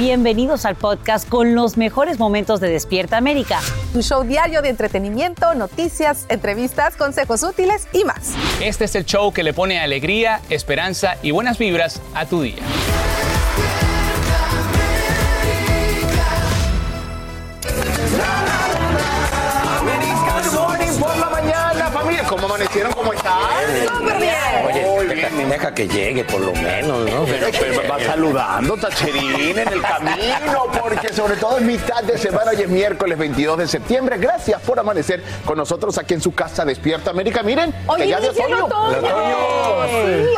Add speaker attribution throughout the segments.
Speaker 1: Bienvenidos al podcast con los mejores momentos de Despierta América.
Speaker 2: Un show diario de entretenimiento, noticias, entrevistas, consejos útiles y más.
Speaker 3: Este es el show que le pone alegría, esperanza y buenas vibras a tu día.
Speaker 4: Good morning por la mañana, familia. ¿Cómo amanecieron? ¿Cómo están?
Speaker 2: Súper bien.
Speaker 5: Deja que llegue, por lo menos, ¿no?
Speaker 4: Pero, pero va saludando, Tacherín, en el camino, porque sobre todo es mitad de semana, hoy es miércoles 22 de septiembre. Gracias por amanecer con nosotros aquí en su casa Despierta América. Miren,
Speaker 2: Hoy
Speaker 4: que ya de
Speaker 2: otoño.
Speaker 4: El otoño.
Speaker 2: Sí,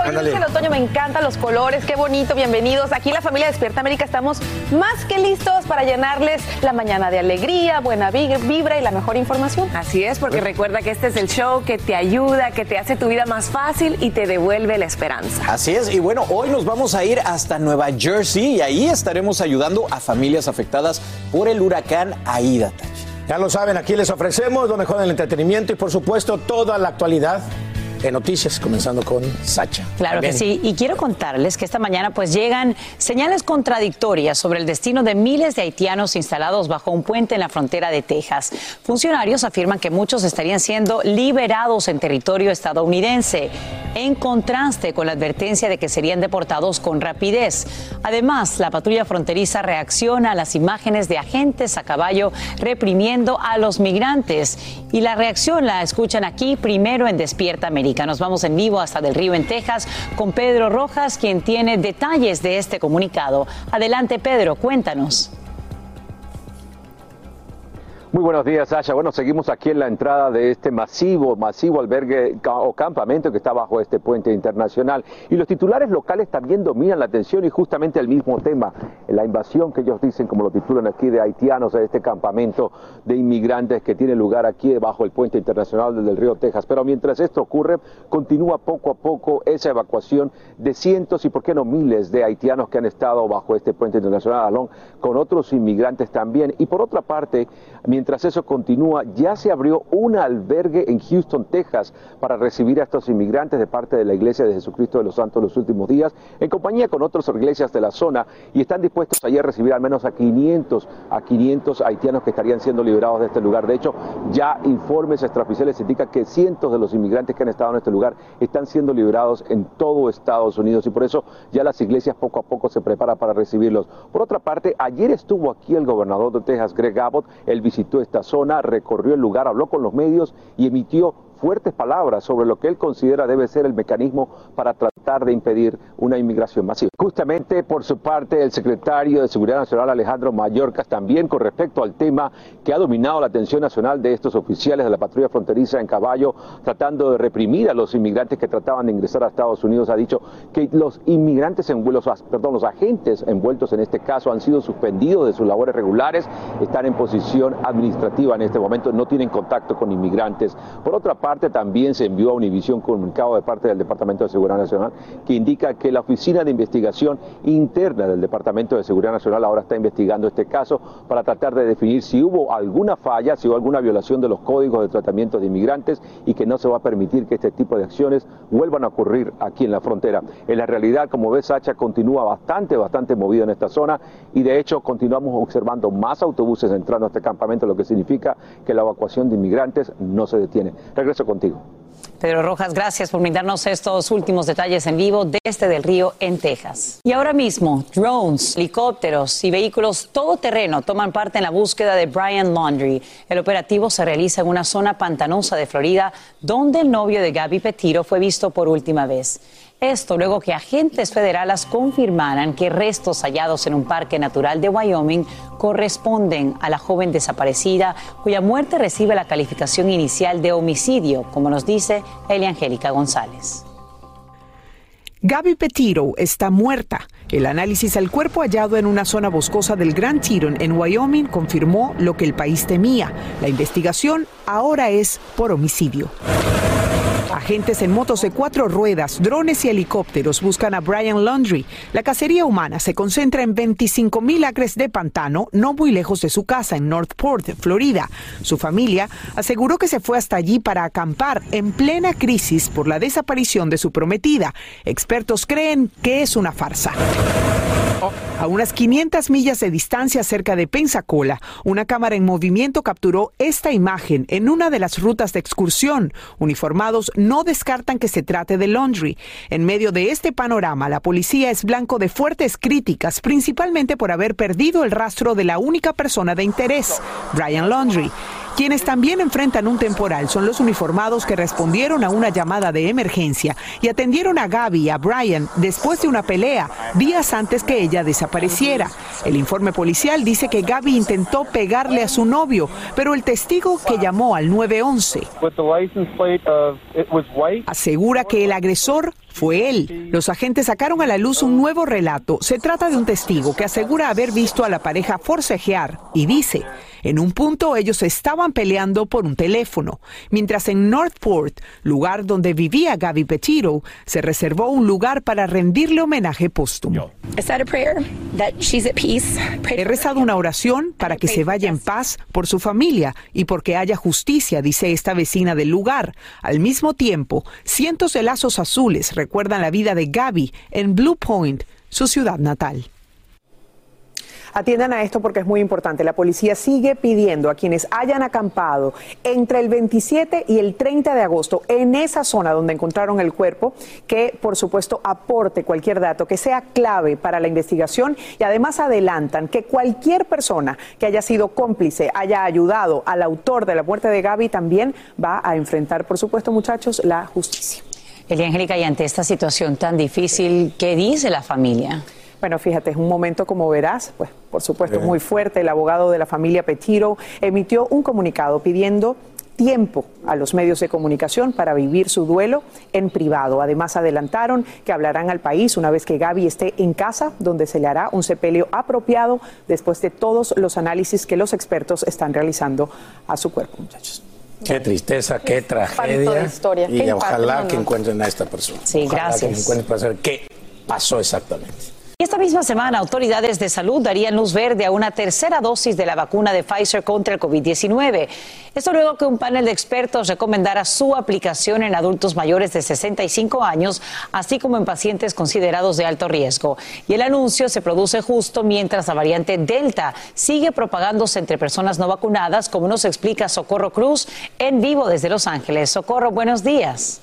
Speaker 2: hoy inicia el otoño. Me encantan los colores. Qué bonito. Bienvenidos. Aquí la familia Despierta América estamos más que listos para llenarles la mañana de alegría, buena vi- vibra y la mejor información.
Speaker 6: Así es, porque recuerda que este es el show que te ayuda, que te hace tu vida más fácil y te devuelve la esperanza.
Speaker 5: Así es, y bueno, hoy nos vamos a ir hasta Nueva Jersey y ahí estaremos ayudando a familias afectadas por el huracán Aida. Tachi.
Speaker 7: Ya lo saben, aquí les ofrecemos lo mejor del entretenimiento y por supuesto toda la actualidad de noticias, comenzando con Sacha.
Speaker 1: Claro que sí. Y quiero contarles que esta mañana pues llegan señales contradictorias sobre el destino de miles de haitianos instalados bajo un puente en la frontera de Texas. Funcionarios afirman que muchos estarían siendo liberados en territorio estadounidense, en contraste con la advertencia de que serían deportados con rapidez. Además, la patrulla fronteriza reacciona a las imágenes de agentes a caballo reprimiendo a los migrantes. Y la reacción la escuchan aquí primero en Despierta América. Nos vamos en vivo hasta Del Río en Texas con Pedro Rojas, quien tiene detalles de este comunicado. Adelante, Pedro, cuéntanos.
Speaker 8: Muy buenos días, Sasha. Bueno, seguimos aquí en la entrada de este masivo, masivo albergue o campamento que está bajo este puente internacional. Y los titulares locales también dominan la atención y justamente el mismo tema, la invasión que ellos dicen, como lo titulan aquí, de haitianos a este campamento de inmigrantes que tiene lugar aquí bajo el puente internacional del río Texas. Pero mientras esto ocurre, continúa poco a poco esa evacuación de cientos y, por qué no, miles de haitianos que han estado bajo este puente internacional, Alon, con otros inmigrantes también. Y por otra parte, Mientras eso continúa, ya se abrió un albergue en Houston, Texas, para recibir a estos inmigrantes de parte de la Iglesia de Jesucristo de los Santos los Últimos Días, en compañía con otras iglesias de la zona, y están dispuestos allí a recibir al menos a 500, a 500 haitianos que estarían siendo liberados de este lugar. De hecho, ya informes extraoficiales indican que cientos de los inmigrantes que han estado en este lugar están siendo liberados en todo Estados Unidos, y por eso ya las iglesias poco a poco se preparan para recibirlos. Por otra parte, ayer estuvo aquí el gobernador de Texas, Greg Abbott, él visitó esta zona, recorrió el lugar, habló con los medios y emitió fuertes palabras sobre lo que él considera debe ser el mecanismo para tratar de impedir una inmigración masiva. Justamente por su parte, el secretario de Seguridad Nacional Alejandro Mayorkas también con respecto al tema que ha dominado la atención nacional de estos oficiales de la patrulla fronteriza en caballo, tratando de reprimir a los inmigrantes que trataban de ingresar a Estados Unidos, ha dicho que los inmigrantes envueltos, perdón, los agentes envueltos en este caso han sido suspendidos de sus labores regulares, están en posición administrativa en este momento, no tienen contacto con inmigrantes. Por otra parte, también se envió a Univisión un comunicado de parte del Departamento de Seguridad Nacional que indica que la Oficina de Investigación Interna del Departamento de Seguridad Nacional ahora está investigando este caso para tratar de definir si hubo alguna falla, si hubo alguna violación de los códigos de tratamiento de inmigrantes y que no se va a permitir que este tipo de acciones vuelvan a ocurrir aquí en la frontera. En la realidad, como ves, Sacha continúa bastante, bastante movido en esta zona y de hecho continuamos observando más autobuses entrando a este campamento, lo que significa que la evacuación de inmigrantes no se detiene. Regreso contigo.
Speaker 1: Pedro Rojas, gracias por brindarnos estos últimos detalles en vivo desde Del Río, en Texas. Y ahora mismo, drones, helicópteros y vehículos todoterreno toman parte en la búsqueda de Brian Laundry. El operativo se realiza en una zona pantanosa de Florida, donde el novio de Gaby Petiro fue visto por última vez. Esto luego que agentes federales confirmaran que restos hallados en un parque natural de Wyoming corresponden a la joven desaparecida, cuya muerte recibe la calificación inicial de homicidio, como nos dice Elia Angélica González.
Speaker 9: Gaby Petiro está muerta. El análisis al cuerpo hallado en una zona boscosa del Grand Teton en Wyoming confirmó lo que el país temía. La investigación ahora es por homicidio. Agentes en motos de cuatro ruedas, drones y helicópteros buscan a Brian Laundry. La cacería humana se concentra en 25 mil acres de pantano, no muy lejos de su casa en Northport, Florida. Su familia aseguró que se fue hasta allí para acampar en plena crisis por la desaparición de su prometida. Expertos creen que es una farsa. A unas 500 millas de distancia cerca de Pensacola, una cámara en movimiento capturó esta imagen en una de las rutas de excursión. Uniformados no descartan que se trate de Laundry. En medio de este panorama, la policía es blanco de fuertes críticas, principalmente por haber perdido el rastro de la única persona de interés, Brian Laundry. Quienes también enfrentan un temporal son los uniformados que respondieron a una llamada de emergencia y atendieron a Gaby y a Brian después de una pelea días antes que ella desapareciera. El informe policial dice que Gaby intentó pegarle a su novio, pero el testigo que llamó al 911 asegura que el agresor fue él. Los agentes sacaron a la luz un nuevo relato. Se trata de un testigo que asegura haber visto a la pareja forcejear y dice, en un punto ellos estaban peleando por un teléfono, mientras en Northport, lugar donde vivía Gaby Petito, se reservó un lugar para rendirle homenaje póstumo. He rezado una oración para que se vaya en paz por su familia y porque haya justicia, dice esta vecina del lugar. Al mismo tiempo, cientos de lazos azules recuerdan la vida de Gaby en Blue Point, su ciudad natal.
Speaker 2: Atiendan a esto porque es muy importante. La policía sigue pidiendo a quienes hayan acampado entre el 27 y el 30 de agosto en esa zona donde encontraron el cuerpo que, por supuesto, aporte cualquier dato que sea clave para la investigación y además adelantan que cualquier persona que haya sido cómplice, haya ayudado al autor de la muerte de Gaby también va a enfrentar, por supuesto, muchachos, la justicia.
Speaker 1: Elia Angélica, y ante esta situación tan difícil, ¿qué dice la familia?
Speaker 2: Bueno, fíjate, es un momento, como verás, pues por supuesto muy fuerte. El abogado de la familia Petiro emitió un comunicado pidiendo tiempo a los medios de comunicación para vivir su duelo en privado. Además, adelantaron que hablarán al país una vez que Gaby esté en casa, donde se le hará un sepelio apropiado después de todos los análisis que los expertos están realizando a su cuerpo, muchachos.
Speaker 10: Qué tristeza, qué, tragedia.
Speaker 2: Historia.
Speaker 10: Y ojalá que encuentren a esta persona.
Speaker 1: Sí,
Speaker 10: ojalá
Speaker 1: gracias.
Speaker 10: Que encuentren para saber qué pasó exactamente.
Speaker 1: Esta misma semana, autoridades de salud darían luz verde a una tercera dosis de la vacuna de Pfizer contra el COVID-19. Esto luego que un panel de expertos recomendara su aplicación en adultos mayores de 65 años, así como en pacientes considerados de alto riesgo. Y el anuncio se produce justo mientras la variante Delta sigue propagándose entre personas no vacunadas, como nos explica Socorro Cruz en vivo desde Los Ángeles. Socorro, buenos días.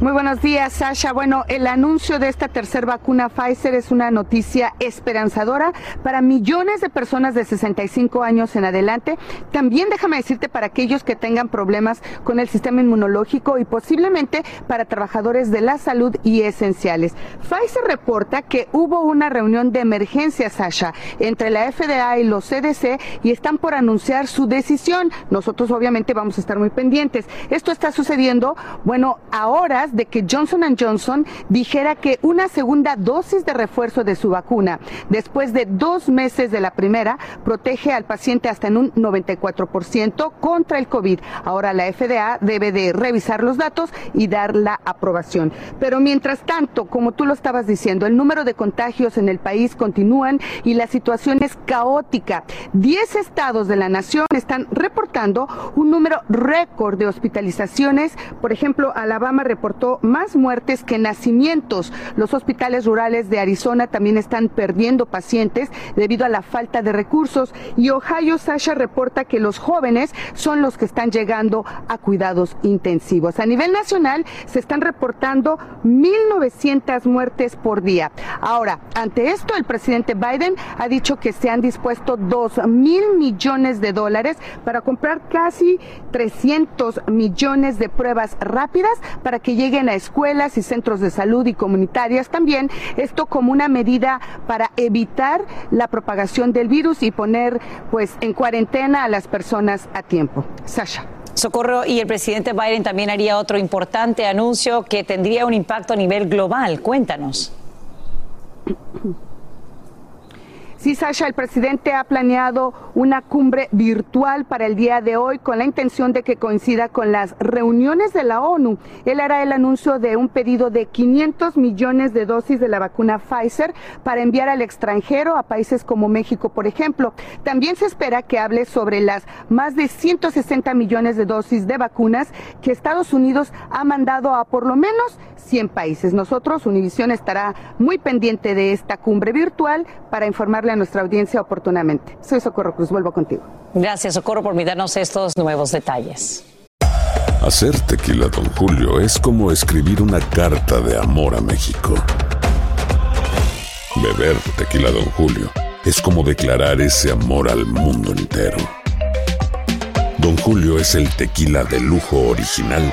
Speaker 11: Muy buenos días, Sasha. Bueno, el anuncio de esta tercera vacuna Pfizer es una noticia esperanzadora para millones de personas de 65 años en adelante. También déjame decirte para aquellos que tengan problemas con el sistema inmunológico y posiblemente para trabajadores de la salud y esenciales. Pfizer reporta que hubo una reunión de emergencia, Sasha, entre la FDA y los CDC y están por anunciar su decisión. Nosotros obviamente vamos a estar muy pendientes. Esto está sucediendo, bueno, ahora de que Johnson Johnson dijera que una segunda dosis de refuerzo de su vacuna, después de dos meses de la primera, protege al paciente hasta en un 94% contra el COVID. Ahora la FDA debe de revisar los datos y dar la aprobación. Pero mientras tanto, como tú lo estabas diciendo, el número de contagios en el país continúan y la situación es caótica. Diez estados de la nación están reportando un número récord de hospitalizaciones. Por ejemplo, Alabama reportó reportó más muertes que nacimientos. Los hospitales rurales de Arizona también están perdiendo pacientes debido a la falta de recursos y Ohio Sasha reporta que los jóvenes son los que están llegando a cuidados intensivos. A nivel nacional se están reportando 1.900 muertes por día. Ahora, ante esto, el presidente Biden ha dicho que se han dispuesto 2 mil millones de dólares para comprar casi 300 millones de pruebas rápidas para que lleguen a escuelas y centros de salud y comunitarias también. Esto como una medida para evitar la propagación del virus y poner pues en cuarentena a las personas a tiempo. Sasha.
Speaker 1: Socorro y el presidente Biden también haría otro importante anuncio que tendría un impacto a nivel global. Cuéntanos.
Speaker 11: Sí, Sasha, el presidente ha planeado una cumbre virtual para el día de hoy con la intención de que coincida con las reuniones de la ONU. Él hará el anuncio de un pedido de 500 millones de dosis de la vacuna Pfizer para enviar al extranjero a países como México, por ejemplo. También se espera que hable sobre las más de 160 millones de dosis de vacunas que Estados Unidos ha mandado a por lo menos 100 países. Nosotros, Univisión, estará muy pendiente de esta cumbre virtual para informarle a nuestra audiencia oportunamente. Soy Socorro Cruz, vuelvo contigo.
Speaker 1: Gracias, Socorro, por darnos estos nuevos detalles.
Speaker 12: Hacer tequila, don Julio, es como escribir una carta de amor a México. Beber tequila, don Julio, es como declarar ese amor al mundo entero. Don Julio es el tequila de lujo original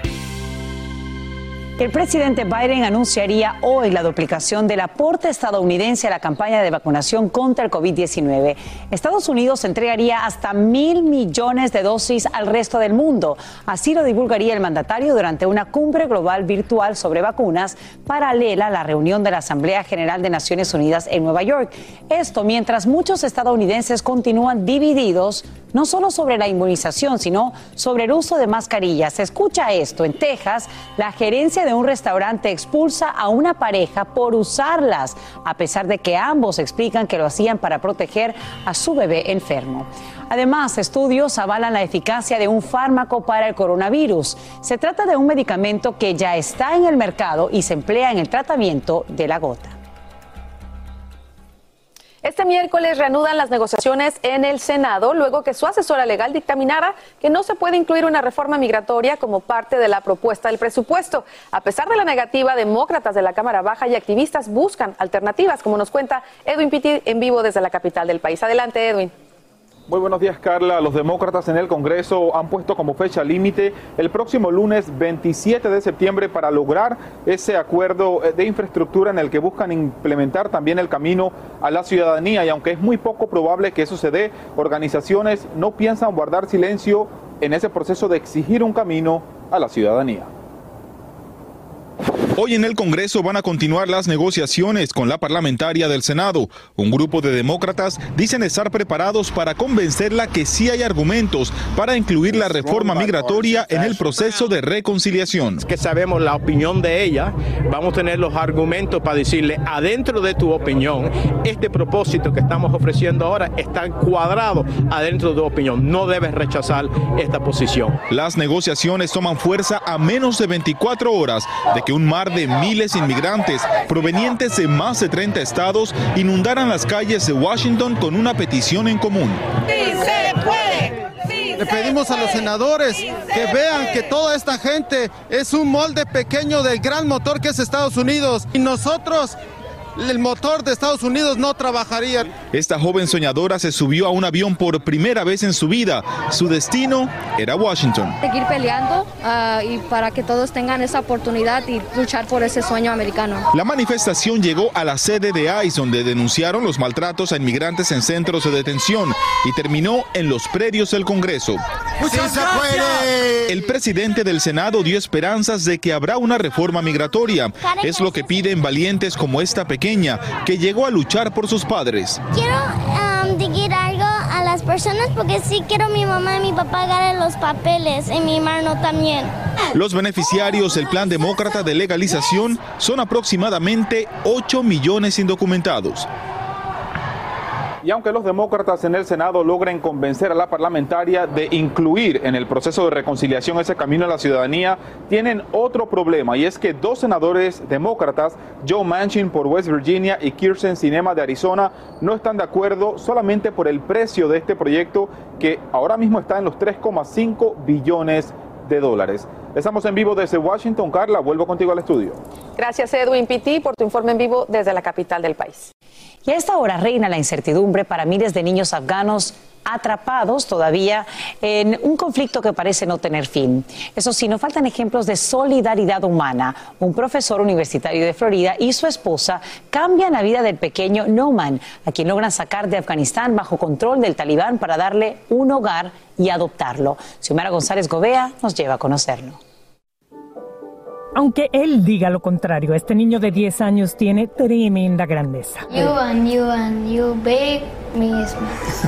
Speaker 1: El presidente Biden anunciaría hoy la duplicación del aporte estadounidense a la campaña de vacunación contra el COVID-19. Estados Unidos entregaría hasta mil millones de dosis al resto del mundo. Así lo divulgaría el mandatario durante una cumbre global virtual sobre vacunas paralela a la reunión de la Asamblea General de Naciones Unidas en Nueva York. Esto mientras muchos estadounidenses continúan divididos no solo sobre la inmunización, sino sobre el uso de mascarillas. Escucha esto, en Texas, la gerencia de un restaurante expulsa a una pareja por usarlas, a pesar de que ambos explican que lo hacían para proteger a su bebé enfermo. Además, estudios avalan la eficacia de un fármaco para el coronavirus. Se trata de un medicamento que ya está en el mercado y se emplea en el tratamiento de la gota.
Speaker 2: Este miércoles reanudan las negociaciones en el Senado luego que su asesora legal dictaminara que no se puede incluir una reforma migratoria como parte de la propuesta del presupuesto. A pesar de la negativa, demócratas de la Cámara Baja y activistas buscan alternativas, como nos cuenta Edwin Pitti en vivo desde la capital del país. Adelante, Edwin.
Speaker 13: Muy buenos días, Carla. Los demócratas en el Congreso han puesto como fecha límite el próximo lunes 27 de septiembre para lograr ese acuerdo de infraestructura en el que buscan implementar también el camino a la ciudadanía. Y aunque es muy poco probable que eso se dé, organizaciones no piensan guardar silencio en ese proceso de exigir un camino a la ciudadanía. Hoy en el Congreso van a continuar las negociaciones con la parlamentaria del Senado. Un grupo de demócratas dicen estar preparados para convencerla que sí hay argumentos para incluir la reforma migratoria en el proceso de reconciliación.
Speaker 7: Que sabemos la opinión de ella, vamos a tener los argumentos para decirle, adentro de tu opinión, este propósito que estamos ofreciendo ahora está cuadrado adentro de tu opinión. No debes rechazar esta posición.
Speaker 13: Las negociaciones toman fuerza a menos de 24 horas de que un mar de miles de inmigrantes provenientes de más de 30 estados inundaran las calles de Washington con una petición en común.
Speaker 14: ¡Sí se puede! Le pedimos a los senadores que vean que toda esta gente es un molde pequeño del gran motor que es Estados Unidos y nosotros el motor de Estados Unidos no trabajaría.
Speaker 13: Esta joven soñadora se subió a un avión por primera vez en su vida. Su destino era Washington.
Speaker 15: Seguir peleando uh, y para que todos tengan esa oportunidad y luchar por ese sueño americano.
Speaker 13: La manifestación llegó a la sede de ICE donde denunciaron los maltratos a inmigrantes en centros de detención y terminó en los predios del Congreso. El presidente del Senado dio esperanzas de que habrá una reforma migratoria. Es lo que piden valientes como esta pequeña que llegó a luchar por sus padres.
Speaker 16: Quiero um, decir algo a las personas porque sí quiero mi mamá y mi papá agarren los papeles y mi hermano también.
Speaker 13: Los beneficiarios del plan demócrata de legalización son aproximadamente 8 millones indocumentados. Y aunque los demócratas en el Senado logren convencer a la parlamentaria de incluir en el proceso de reconciliación ese camino a la ciudadanía, tienen otro problema y es que dos senadores demócratas, Joe Manchin por West Virginia y Kirsten Sinema de Arizona, no están de acuerdo solamente por el precio de este proyecto que ahora mismo está en los 3,5 billones de dólares. Estamos en vivo desde Washington. Carla, vuelvo contigo al estudio.
Speaker 2: Gracias Edwin Pitti por tu informe en vivo desde la capital del país.
Speaker 1: Y a esta hora reina la incertidumbre para miles de niños afganos atrapados todavía en un conflicto que parece no tener fin. Eso sí, no faltan ejemplos de solidaridad humana. Un profesor universitario de Florida y su esposa cambian la vida del pequeño Noman, a quien logran sacar de Afganistán bajo control del talibán para darle un hogar y adoptarlo. Xiomara González Gobea nos lleva a conocerlo.
Speaker 17: Aunque él diga lo contrario, este niño de 10 años tiene tremenda grandeza.
Speaker 16: You and you and you big mismo.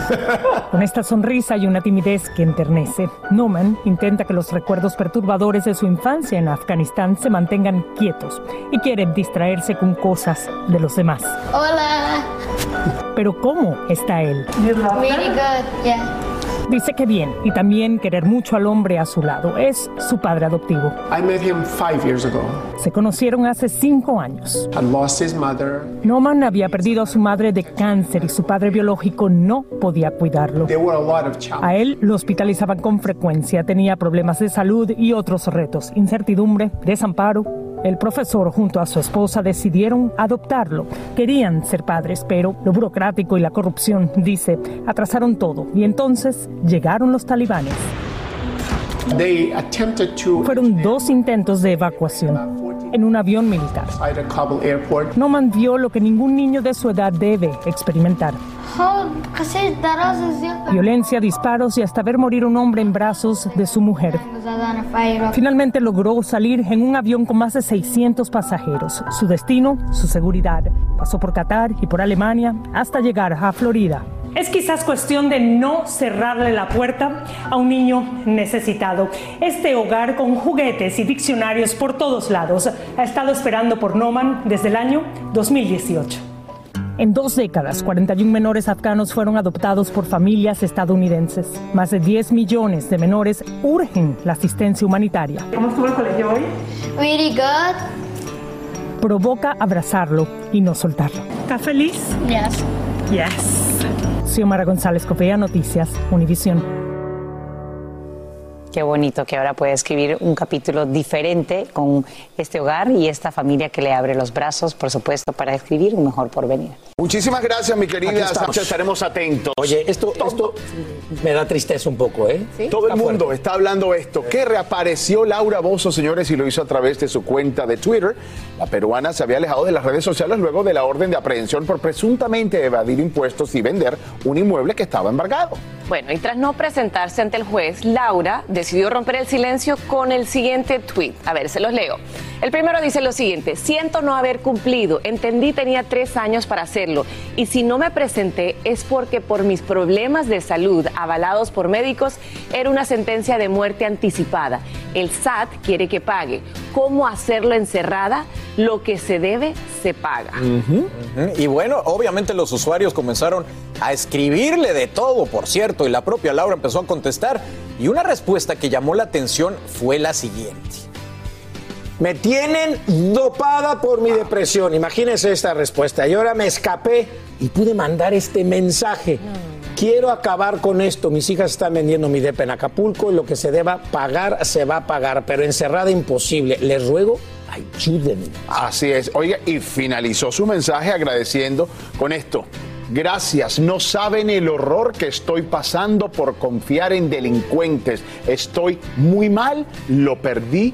Speaker 17: Con esta sonrisa y una timidez que enternece, Noman intenta que los recuerdos perturbadores de su infancia en Afganistán se mantengan quietos y quiere distraerse con cosas de los demás.
Speaker 16: Hola.
Speaker 17: Pero ¿cómo está él?
Speaker 16: Really good, yeah.
Speaker 17: Dice que bien y también querer mucho al hombre a su lado. Es su padre adoptivo.
Speaker 18: I met him five years ago.
Speaker 17: Se conocieron hace cinco años.
Speaker 18: I lost his mother.
Speaker 17: Noman había perdido a su madre de cáncer y su padre biológico no podía cuidarlo.
Speaker 18: There were a lot of.
Speaker 17: A él lo hospitalizaban con frecuencia, tenía problemas de salud y otros retos, incertidumbre, desamparo. El profesor junto a su esposa decidieron adoptarlo. Querían ser padres, pero lo burocrático y la corrupción, dice, atrasaron todo. Y entonces llegaron los talibanes.
Speaker 18: They attempted to
Speaker 17: Fueron dos intentos de evacuación en un avión militar. Noman vio lo que ningún niño de su edad debe experimentar. Violencia, disparos y hasta ver morir un hombre en brazos de su mujer. Finalmente logró salir en un avión con más de 600 pasajeros. Su destino, su seguridad. Pasó por Qatar y por Alemania hasta llegar a Florida. Es quizás cuestión de no cerrarle la puerta a un niño necesitado. Este hogar con juguetes y diccionarios por todos lados ha estado esperando por Noman desde el año 2018. En dos décadas, 41 menores afganos fueron adoptados por familias estadounidenses. Más de 10 millones de menores urgen la asistencia humanitaria. ¿Cómo estuvo el colegio hoy?
Speaker 16: Really good.
Speaker 17: Provoca abrazarlo y no soltarlo. ¿Está feliz?
Speaker 16: Yes.
Speaker 17: Yes. Xiomara González Copea, Noticias, Univisión.
Speaker 1: Qué bonito que ahora puede escribir un capítulo diferente con este hogar y esta familia que le abre los brazos, por supuesto, para escribir un mejor porvenir.
Speaker 4: Muchísimas gracias, mi querida. Sacha. Estaremos atentos.
Speaker 7: Oye, esto, esto me da tristeza un poco, ¿eh?
Speaker 4: Todo el mundo
Speaker 7: fuerte.
Speaker 4: está hablando esto. Que reapareció Laura Bozo, señores, y lo hizo a través de su cuenta de Twitter. La peruana se había alejado de las redes sociales luego de la orden de aprehensión por presuntamente evadir impuestos y vender un inmueble que estaba embargado.
Speaker 6: Bueno, y tras no presentarse ante el juez, Laura decidió romper el silencio con el siguiente tweet. A ver, se los leo. El primero dice lo siguiente, siento no haber cumplido, entendí tenía tres años para hacerlo y si no me presenté es porque por mis problemas de salud avalados por médicos era una sentencia de muerte anticipada. El SAT quiere que pague. ¿Cómo hacerlo encerrada? Lo que se debe, se paga.
Speaker 19: Y bueno, obviamente los usuarios comenzaron a escribirle de todo, por cierto, y la propia Laura empezó a contestar. Y una respuesta que llamó la atención fue la siguiente.
Speaker 10: Me tienen dopada por mi depresión. Imagínense esta respuesta. Y ahora me escapé y pude mandar este mensaje. Quiero acabar con esto. Mis hijas están vendiendo mi depa en Acapulco y lo que se deba pagar se va a pagar, pero encerrada imposible. Les ruego, ayúdenme.
Speaker 4: Así es. Oiga, y finalizó su mensaje agradeciendo con esto. Gracias, no saben el horror que estoy pasando por confiar en delincuentes. Estoy muy mal, lo perdí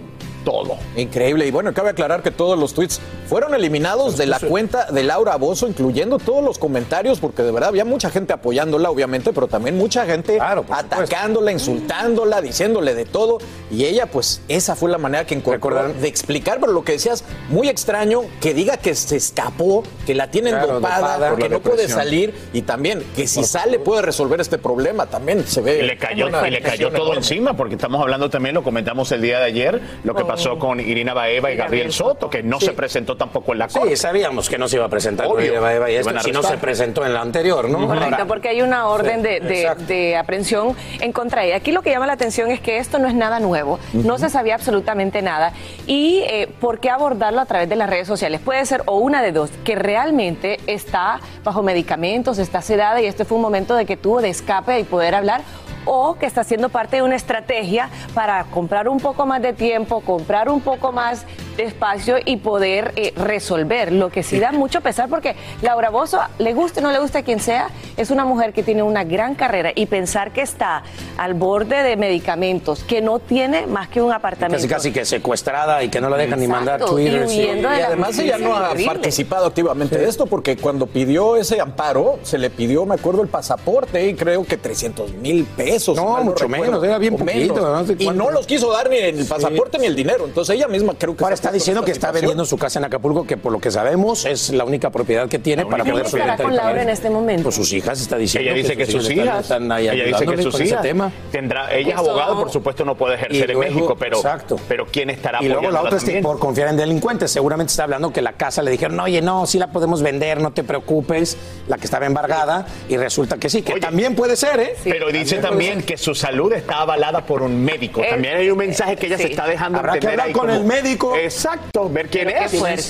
Speaker 4: todo.
Speaker 19: Increíble. Y bueno, cabe aclarar que todos los tweets fueron eliminados de la cuenta de Laura Bozo, incluyendo todos los comentarios, porque de verdad había mucha gente apoyándola, obviamente, pero también mucha gente atacándola, insultándola, diciéndole de todo. Y ella, pues, esa fue la manera que encontró de explicar, pero lo que decías, muy extraño, que diga que se escapó, que la tienen
Speaker 4: Claro,
Speaker 19: dopada,
Speaker 4: dopada,
Speaker 19: porque no puede salir, y también que si sale puede resolver este problema, también se ve.
Speaker 20: Y le cayó, y le cayó todo encima, porque estamos hablando también, lo comentamos el día de ayer, lo que pasó con Irina Baeva y Gabriel Soto, que no se presentó tampoco en la corte.
Speaker 10: Sí, sabíamos que no se iba a presentar con
Speaker 20: Obvio.
Speaker 10: Eva, Eva y si no se presentó en la anterior, ¿no?
Speaker 6: Correcto, porque hay una orden de, de- aprehensión en contra de ella. Aquí lo que llama la atención es que esto no es nada nuevo, no se sabía absolutamente nada. ¿Y eh, por qué abordarlo a través de las redes sociales? Puede ser o una de dos, que realmente está bajo medicamentos, está sedada y este fue un momento de que tuvo de escape y poder hablar. O que está siendo parte de una estrategia para comprar un poco más de tiempo, comprar un poco más de espacio y poder eh, resolver. Lo que sí da mucho pesar porque Laura Bozo, le guste o no le guste a quien sea, es una mujer que tiene una gran carrera y pensar que está al borde de medicamentos, que no tiene más que un apartamento.
Speaker 10: Casi casi que secuestrada y que no la dejan ni mandar
Speaker 6: y
Speaker 10: Twitter.
Speaker 6: de
Speaker 19: Y
Speaker 6: la
Speaker 19: además ella no ha
Speaker 6: horrible.
Speaker 19: participado activamente de esto porque cuando pidió ese amparo se le pidió, me acuerdo, el pasaporte y creo que 300 mil pesos.
Speaker 10: No,
Speaker 19: si mal
Speaker 10: mucho
Speaker 19: recuerdo,
Speaker 10: menos, era bien poquito,
Speaker 19: menos.
Speaker 10: no sé
Speaker 19: y no los quiso dar ni el pasaporte ni el dinero. Entonces ella misma creo que
Speaker 10: Ahora está diciendo
Speaker 19: en
Speaker 10: que está vendiendo su casa en Acapulco, que por lo que sabemos es la única propiedad que tiene para
Speaker 6: ¿Quién
Speaker 10: poder solventar
Speaker 6: con Laura en este momento?
Speaker 10: Pues sus hijas está diciendo
Speaker 20: Ella dice que sus
Speaker 10: están-
Speaker 20: hijas,
Speaker 10: están ahí
Speaker 20: ella dice que sus hijas
Speaker 10: tema.
Speaker 20: tendrá, ella es abogado, por supuesto no puede ejercer
Speaker 10: Y
Speaker 20: en México, pero,
Speaker 10: exacto.
Speaker 20: pero quién estará
Speaker 10: Y luego la otra es que
Speaker 20: también?
Speaker 10: por confiar en delincuentes, seguramente está hablando que la casa le dijeron, oye, no, sí la podemos vender, no te preocupes, la que estaba embargada, y resulta que sí, que también puede ser, ¿eh?
Speaker 20: Pero dice
Speaker 10: puede
Speaker 20: también que su salud está avalada por un médico.
Speaker 6: Eh,
Speaker 20: También hay un mensaje que ella
Speaker 6: sí.
Speaker 20: se está dejando
Speaker 10: Habrá que
Speaker 20: entender
Speaker 10: hablar
Speaker 20: ahí
Speaker 10: con
Speaker 20: como-
Speaker 10: el médico.
Speaker 20: Exacto, ver quién
Speaker 6: Pero qué
Speaker 20: es.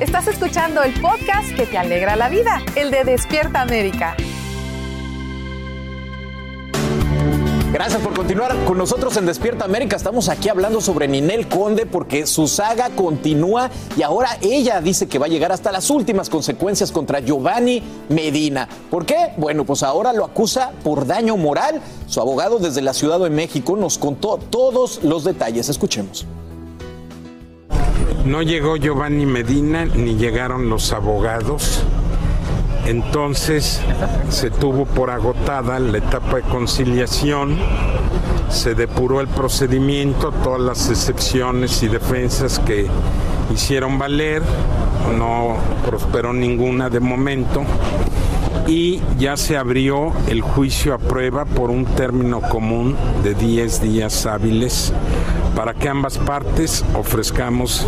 Speaker 2: Estás escuchando el podcast que te alegra la vida, el de Despierta América.
Speaker 19: Gracias por continuar con nosotros en Despierta América. Estamos aquí hablando sobre Ninel Conde porque su saga continúa y ahora ella dice que va a llegar hasta las últimas consecuencias contra Giovanni Medina. ¿Por qué? Bueno, pues ahora lo acusa por daño moral. Su abogado desde la Ciudad de México nos contó todos los detalles. Escuchemos.
Speaker 21: No llegó Giovanni Medina ni llegaron los abogados. Entonces se tuvo por agotada la etapa de conciliación, se depuró el procedimiento, todas las excepciones y defensas que hicieron valer, no prosperó ninguna de momento y ya se abrió el juicio a prueba por un término común de 10 días hábiles para que ambas partes ofrezcamos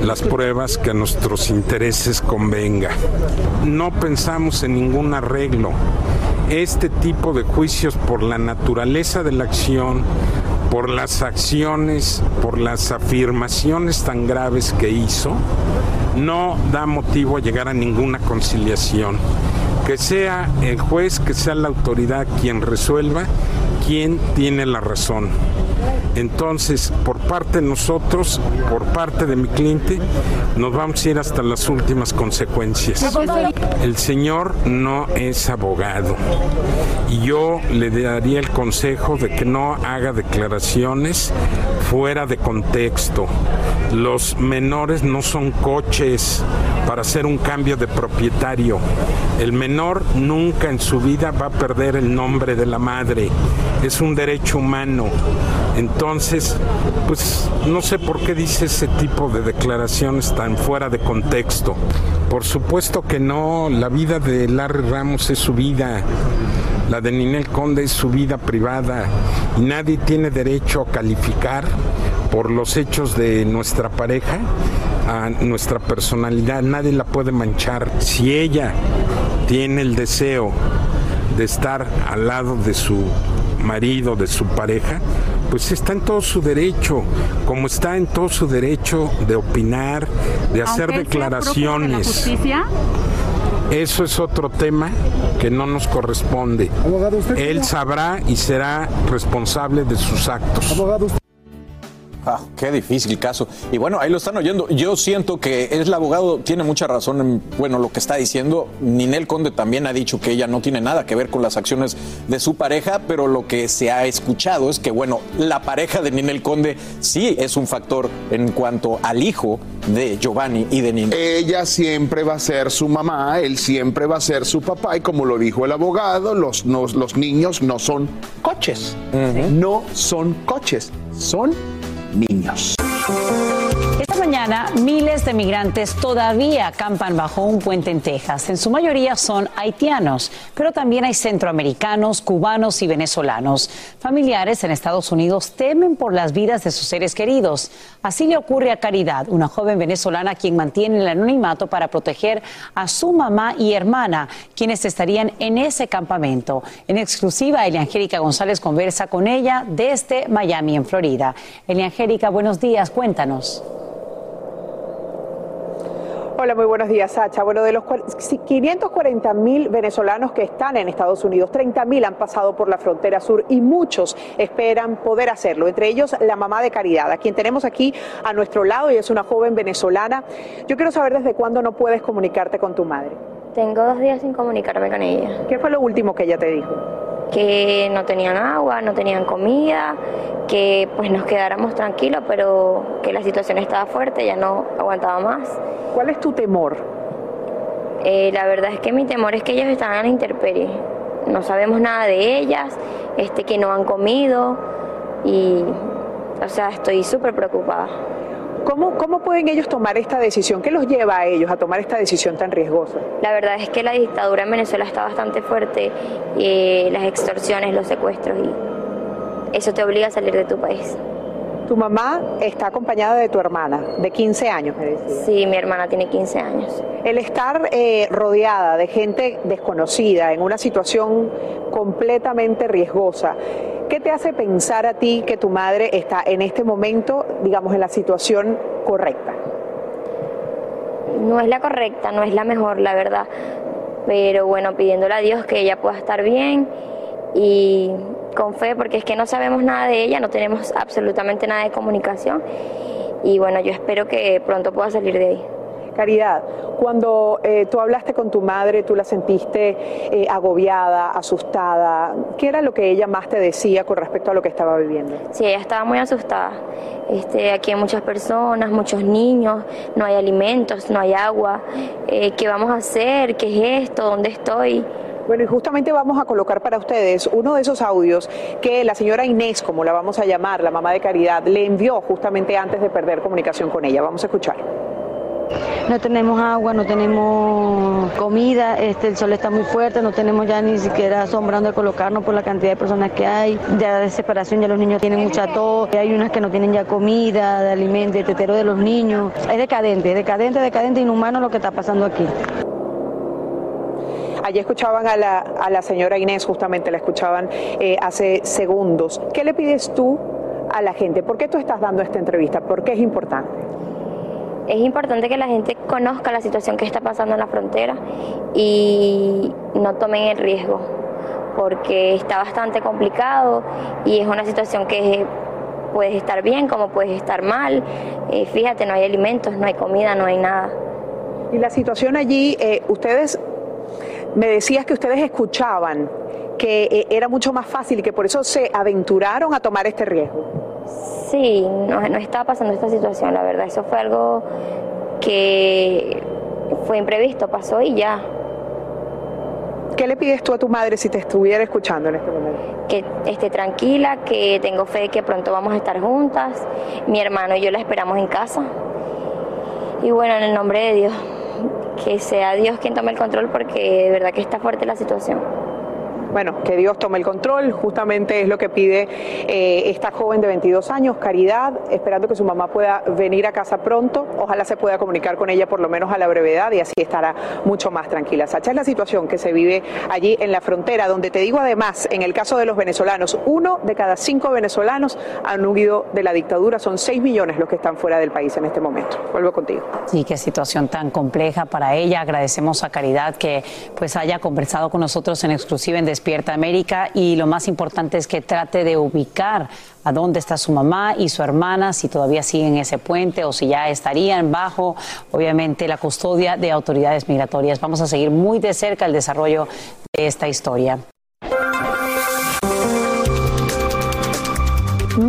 Speaker 21: las pruebas que a nuestros intereses convenga. No pensamos en ningún arreglo. Este tipo de juicios por la naturaleza de la acción, por las acciones, por las afirmaciones tan graves que hizo, no da motivo a llegar a ninguna conciliación. Que sea el juez, que sea la autoridad quien resuelva quién tiene la razón. Entonces, por parte de nosotros, por parte de mi cliente, nos vamos a ir hasta las últimas consecuencias. El señor no es abogado y yo le daría el consejo de que no haga declaraciones fuera de contexto. Los menores no son coches para hacer un cambio de propietario. El menor nunca en su vida va a perder el nombre de la madre. Es un derecho humano. Entonces, pues no sé por qué dice ese tipo de declaraciones tan fuera de contexto. Por supuesto que no, la vida de Larry Ramos es su vida. La de Ninel Conde es su vida privada y nadie tiene derecho a calificar por los hechos de nuestra pareja a nuestra personalidad. Nadie la puede manchar. Si ella tiene el deseo de estar al lado de su marido, de su pareja, pues está en todo su derecho, como está en todo su derecho de opinar, de hacer declaraciones. Eso es otro tema que no nos corresponde. Él sabrá y será responsable de sus actos.
Speaker 19: Ah, qué difícil caso. Y bueno, ahí lo están oyendo. Yo siento que es el abogado, tiene mucha razón en bueno, lo que está diciendo. Ninel Conde también ha dicho que ella no tiene nada que ver con las acciones de su pareja, pero lo que se ha escuchado es que, bueno, la pareja de Ninel Conde sí es un factor en cuanto al hijo de Giovanni y de Ninel.
Speaker 4: Ella siempre va a ser su mamá, él siempre va a ser su papá, y como lo dijo el abogado, los, no- los niños no son coches. No son coches, son niños.
Speaker 1: Miles de migrantes todavía acampan bajo un puente en Texas. En su mayoría son haitianos, pero también hay centroamericanos, cubanos y venezolanos. Familiares en Estados Unidos temen por las vidas de sus seres queridos. Así le ocurre a Caridad, una joven venezolana quien mantiene el anonimato para proteger a su mamá y hermana, quienes estarían en ese campamento. En exclusiva, Eliangélica González conversa con ella desde Miami, en Florida. Eliangélica, buenos días, cuéntanos.
Speaker 9: Hola, muy buenos días, Sacha. Bueno, de los cual- si- 540 mil venezolanos que están en Estados Unidos, 30 mil han pasado por la frontera sur y muchos esperan poder hacerlo. Entre ellos, la mamá de Caridad, a quien tenemos aquí a nuestro lado y es una joven venezolana. Yo quiero saber desde cuándo no puedes comunicarte con tu madre.
Speaker 22: Tengo dos días sin comunicarme con ella.
Speaker 9: ¿Qué fue lo último que ella te dijo?
Speaker 22: Que no tenían agua, no tenían comida, que pues nos quedáramos tranquilos, pero que la situación estaba fuerte, ya no aguantaba más.
Speaker 9: ¿Cuál es tu temor?
Speaker 22: Eh, la verdad es que mi temor es que ellas están a la intemperie. No sabemos nada de ellas, este, que no han comido y, o sea, estoy súper preocupada.
Speaker 9: ¿Cómo, ¿Cómo pueden ellos tomar esta decisión? ¿Qué los lleva a ellos a tomar esta decisión tan riesgosa?
Speaker 22: La verdad es que la dictadura en Venezuela está bastante fuerte, y las extorsiones, los secuestros y eso te obliga a salir de tu país.
Speaker 9: Tu mamá está acompañada de tu hermana, de 15 años, me decía.
Speaker 22: Sí, mi hermana tiene 15 años.
Speaker 9: El estar eh, rodeada de gente desconocida en una situación completamente riesgosa, ¿qué te hace pensar a ti que tu madre está en este momento, digamos, en la situación correcta?
Speaker 22: No es la correcta, no es la mejor, la verdad. Pero bueno, pidiéndole a Dios que ella pueda estar bien y con fe, porque es que no sabemos nada de ella, no tenemos absolutamente nada de comunicación. Y bueno, yo espero que pronto pueda salir de ahí.
Speaker 9: Caridad, cuando eh, tú hablaste con tu madre, tú la sentiste eh, agobiada, asustada. ¿Qué era lo que ella más te decía con respecto a lo que estaba viviendo?
Speaker 22: Sí, ella estaba muy asustada. Este, aquí hay muchas personas, muchos niños, no hay alimentos, no hay agua. Eh, ¿Qué vamos a hacer? ¿Qué es esto? ¿Dónde estoy?
Speaker 9: Bueno, y justamente vamos a colocar para ustedes uno de esos audios que la señora Inés, como la vamos a llamar, la mamá de Caridad, le envió justamente antes de perder comunicación con ella. Vamos a escuchar.
Speaker 23: No tenemos agua, no tenemos comida, este, el sol está muy fuerte, no tenemos ya ni siquiera sombra donde colocarnos por la cantidad de personas que hay, ya desesperación, ya los niños tienen mucha tos, hay unas que no tienen ya comida, de alimento, de tetero de los niños. Es decadente, decadente, decadente, inhumano lo que está pasando aquí.
Speaker 9: Allí escuchaban a la, a la señora Inés, justamente la escuchaban eh, hace segundos. ¿Qué le pides tú a la gente? ¿Por qué tú estás dando esta entrevista? ¿Por qué es importante?
Speaker 22: Es importante que la gente conozca la situación que está pasando en la frontera y no tomen el riesgo, porque está bastante complicado y es una situación que puedes estar bien como puedes estar mal. Eh, fíjate, no hay alimentos, no hay comida, no hay nada.
Speaker 9: Y la situación allí, eh, ustedes, me decías que ustedes escuchaban que eh, era mucho más fácil y que por eso se aventuraron a tomar este riesgo.
Speaker 22: Sí, no, no estaba pasando esta situación, la verdad. Eso fue algo que fue imprevisto, pasó y ya.
Speaker 9: ¿Qué le pides tú a tu madre si te estuviera escuchando en este momento?
Speaker 22: Que esté tranquila, que tengo fe de que pronto vamos a estar juntas. Mi hermano y yo la esperamos en casa. Y bueno, en el nombre de Dios, que sea Dios quien tome el control porque de verdad que está fuerte la situación
Speaker 9: bueno, que Dios tome el control, justamente es lo que pide eh, esta joven de 22 años, Caridad, esperando que su mamá pueda venir a casa pronto, ojalá se pueda comunicar con ella por lo menos a la brevedad y así estará mucho más tranquila. Sacha es la situación que se vive allí en la frontera, donde te digo además, en el caso de los venezolanos, uno de cada cinco venezolanos han huido de la dictadura, son 6 millones los que están fuera del país en este momento. Vuelvo contigo.
Speaker 1: Sí, qué situación tan compleja para ella. Agradecemos a Caridad que pues haya conversado con nosotros en exclusiva en Despierta América y lo más importante es que trate de ubicar a dónde está su mamá y su hermana, si todavía siguen ese puente o si ya estarían bajo, obviamente, la custodia de autoridades migratorias. Vamos a seguir muy de cerca el desarrollo de esta historia.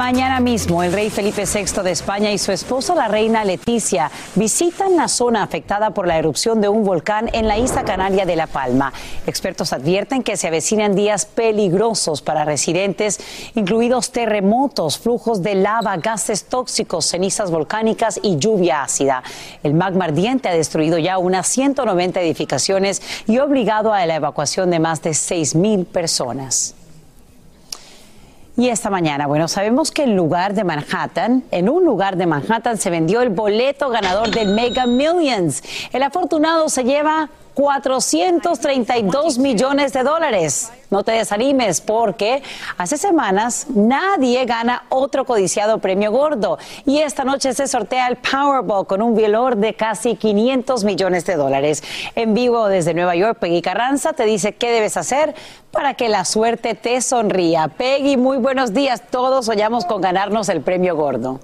Speaker 1: Mañana mismo, el rey Felipe VI de España y su esposa, la reina Leticia, visitan la zona afectada por la erupción de un volcán en la isla canaria de La Palma. Expertos advierten que se avecinan días peligrosos para residentes, incluidos terremotos, flujos de lava, gases tóxicos, cenizas volcánicas y lluvia ácida. El magma ardiente ha destruido ya unas 190 edificaciones y obligado a la evacuación de más de 6.000 personas. Y esta mañana, bueno, sabemos que en lugar de Manhattan, en un lugar de Manhattan se vendió el boleto ganador del Mega Millions. El afortunado se lleva 432 millones de dólares. No te desanimes porque hace semanas nadie gana otro codiciado premio gordo y esta noche se sortea el Powerball con un valor de casi 500 millones de dólares. En vivo desde Nueva York, Peggy Carranza te dice qué debes hacer para que la suerte te sonría. Peggy, muy buenos días. Todos soñamos con ganarnos el premio gordo.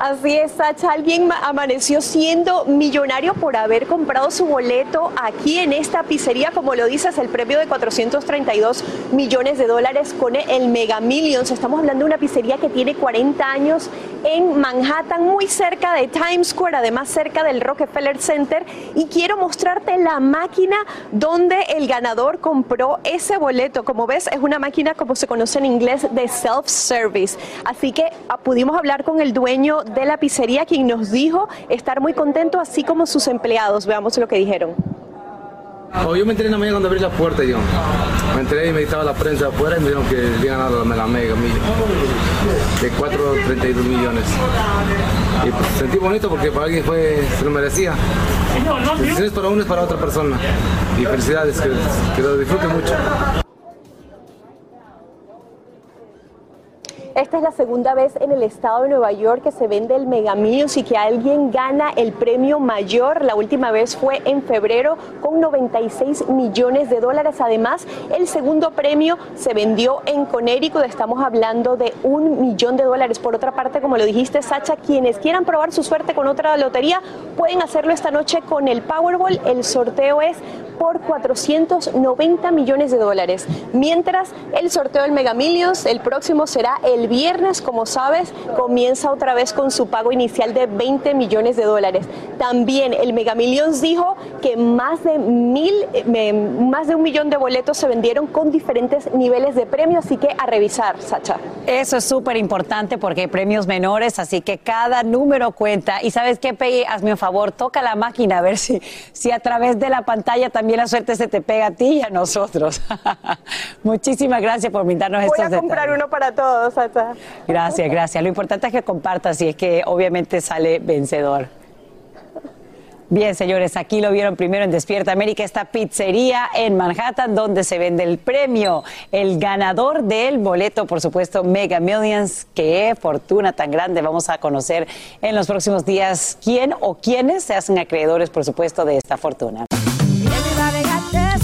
Speaker 24: Así es, Sacha. Alguien amaneció siendo millonario por haber comprado su boleto aquí en esta pizzería, como lo dices, el premio de 432 millones de dólares con el Mega Millions. Estamos hablando de una pizzería que tiene 40 años en Manhattan, muy cerca de Times Square, además cerca del Rockefeller Center. Y quiero mostrarte la máquina donde el ganador compró ese boleto. Como ves, es una máquina, como se conoce en inglés, de self-service. Así que ah, pudimos hablar con el dueño de la pizzería, quien nos dijo estar muy contento, así como sus empleados. Veamos lo que dijeron.
Speaker 25: Oh, yo me enteré en la mañana cuando abrí la puerta, digamos. Me enteré y me estaba la prensa afuera y me dijeron que había ganado la, mega de 4.32 millones. Y pues, sentí bonito porque para alguien fue, se lo merecía. Si es para uno, es para otra persona. Y felicidades, que, que lo disfrute mucho.
Speaker 24: Esta es la segunda vez en el estado de Nueva York que se vende el Mega y que alguien gana el premio mayor. La última vez fue en febrero con 96 millones de dólares. Además, el segundo premio se vendió en Connecticut. Estamos hablando de un millón de dólares. Por otra parte, como lo dijiste, Sacha, quienes quieran probar su suerte con otra lotería pueden hacerlo esta noche con el Powerball. El sorteo es por 490 millones de dólares. Mientras el sorteo del Mega Millions, el próximo será el viernes, como sabes, comienza otra vez con su pago inicial de 20 millones de dólares. También el Mega Millions dijo que más de mil, más de un millón de boletos se vendieron con diferentes niveles de premio, así que a revisar, Sacha.
Speaker 1: Eso es súper importante porque hay premios menores, así que cada número cuenta. Y sabes qué, Peggy, hazme un favor, toca la máquina a ver si, si a través de la pantalla también la suerte se te pega a ti y a nosotros. Muchísimas gracias por brindarnos
Speaker 24: Voy
Speaker 1: estos
Speaker 24: a comprar uno para todos, Sacha.
Speaker 1: Gracias, gracias. Lo importante es que compartas y es que obviamente sale vencedor. Bien, señores, aquí lo vieron primero en Despierta América, esta pizzería en Manhattan donde se vende el premio, el ganador del boleto, por supuesto, Mega Millions. Qué fortuna tan grande. Vamos a conocer en los próximos días quién o quiénes se hacen acreedores, por supuesto, de esta fortuna.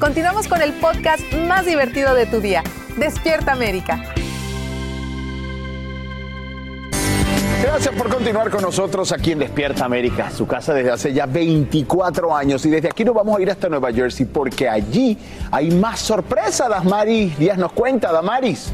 Speaker 2: Continuamos con el podcast más divertido de tu día, Despierta América.
Speaker 4: Gracias por continuar con nosotros aquí en Despierta América, su casa desde hace ya 24 años. Y desde aquí nos vamos a ir hasta Nueva Jersey porque allí hay más sorpresa. Damaris Díaz nos cuenta, Damaris.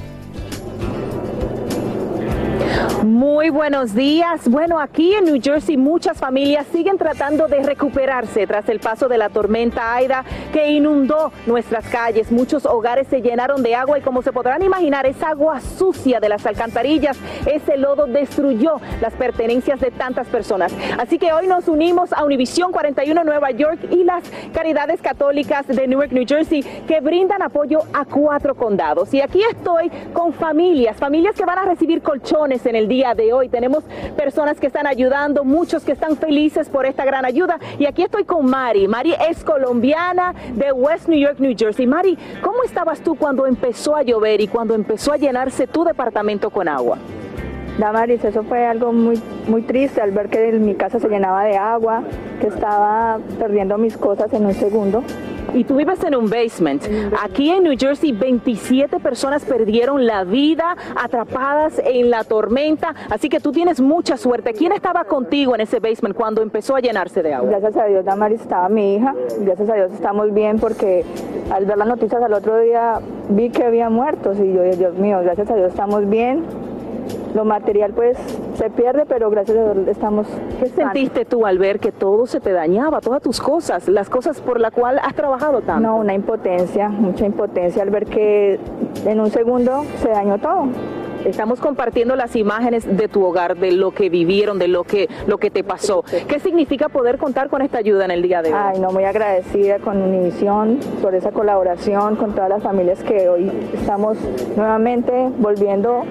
Speaker 26: Muy buenos días. Bueno, aquí en New Jersey muchas familias siguen tratando de recuperarse tras el paso de la tormenta Aida que inundó nuestras calles. Muchos hogares se llenaron de agua y como se podrán imaginar, esa agua sucia de las alcantarillas, ese lodo destruyó las pertenencias de tantas personas. Así que hoy nos unimos a Univisión 41 Nueva York y las Caridades Católicas de Newark, New Jersey, que brindan apoyo a cuatro condados. Y aquí estoy con familias, familias que van a recibir colchones en el día de hoy. Tenemos personas que están ayudando, muchos que están felices por esta gran ayuda. Y aquí estoy con Mari. Mari es colombiana de West New York, New Jersey. Mari, ¿cómo estabas tú cuando empezó a llover y cuando empezó a llenarse tu departamento con agua?
Speaker 27: Damaris, eso fue algo muy, muy triste al ver que mi casa se llenaba de agua, que estaba perdiendo mis cosas en un segundo.
Speaker 26: Y tú vives en un basement. Aquí en New Jersey, 27 personas perdieron la vida atrapadas en la tormenta. Así que tú tienes mucha suerte. ¿Quién estaba contigo en ese basement cuando empezó a llenarse de agua?
Speaker 27: Gracias a Dios, Damaris, estaba mi hija. Gracias a Dios estamos bien porque al ver las noticias al otro día vi que había muertos y yo, Dios mío, gracias a Dios estamos bien. Lo material pues se pierde, pero gracias a Dios estamos...
Speaker 26: ¿Qué sentiste tú al ver que todo se te dañaba, todas tus cosas, las cosas por las cuales has trabajado tanto?
Speaker 27: No, una impotencia, mucha impotencia al ver que en un segundo se dañó todo.
Speaker 26: Estamos compartiendo las imágenes de tu hogar, de lo que vivieron, de lo que, lo que te pasó. ¿Qué significa poder contar con esta ayuda en el día de hoy?
Speaker 27: Ay, no, muy agradecida con Univisión por esa colaboración, con todas las familias que hoy estamos nuevamente volviendo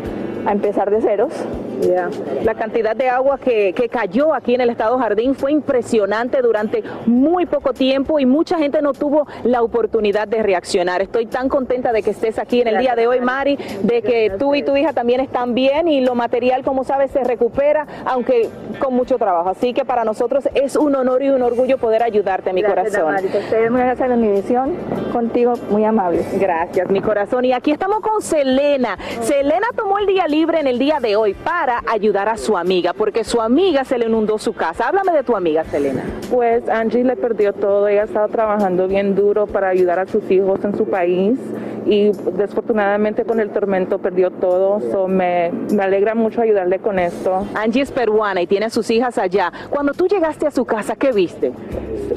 Speaker 27: a empezar de ceros.
Speaker 26: Yeah. La cantidad de agua que, que, cayó aquí en el estado Jardín fue impresionante durante muy poco tiempo y mucha gente no tuvo la oportunidad de reaccionar. Estoy tan contenta de que estés aquí en el día de hoy, Mari, de que tú y tu hija también están bien y lo material, como sabes, se recupera, aunque con mucho trabajo. Así que para nosotros es un honor y un orgullo poder ayudarte, mi
Speaker 27: gracias,
Speaker 26: corazón.
Speaker 27: Damaris. Ustedes muy gracias a mi visión, contigo muy amable.
Speaker 26: Gracias, mi corazón. Y aquí estamos con Selena. Selena tomó el día libre en el día de hoy para ayudar a su amiga, porque su amiga se le inundó su casa. Háblame de tu amiga, Selena.
Speaker 28: Pues Angie le perdió todo, ella ha estado trabajando bien duro para ayudar a sus hijos en su país y desafortunadamente con el tormento perdió todo. So me, me alegra mucho ayudarle con esto.
Speaker 26: Angie es peruana y tiene a sus hijas allá. Cuando tú llegaste a su casa, ¿qué viste?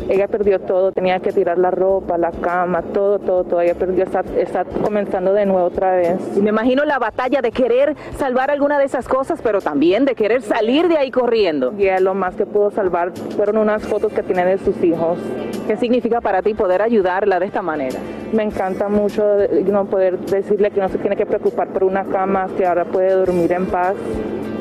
Speaker 28: Ella perdió todo, tenía que tirar la ropa, la cama, todo, todo, todo. Ella perdió, está, está comenzando de nuevo otra vez.
Speaker 26: Y me imagino la batalla de querer salvar alguna de esas cosas, pero también de querer salir de ahí corriendo.
Speaker 28: Y lo más que pudo salvar fueron unas fotos que tiene de sus hijos.
Speaker 26: ¿Qué significa para ti poder ayudarla de esta manera?
Speaker 28: Me encanta mucho no poder decirle que no se tiene que preocupar por una cama, que ahora puede dormir en paz.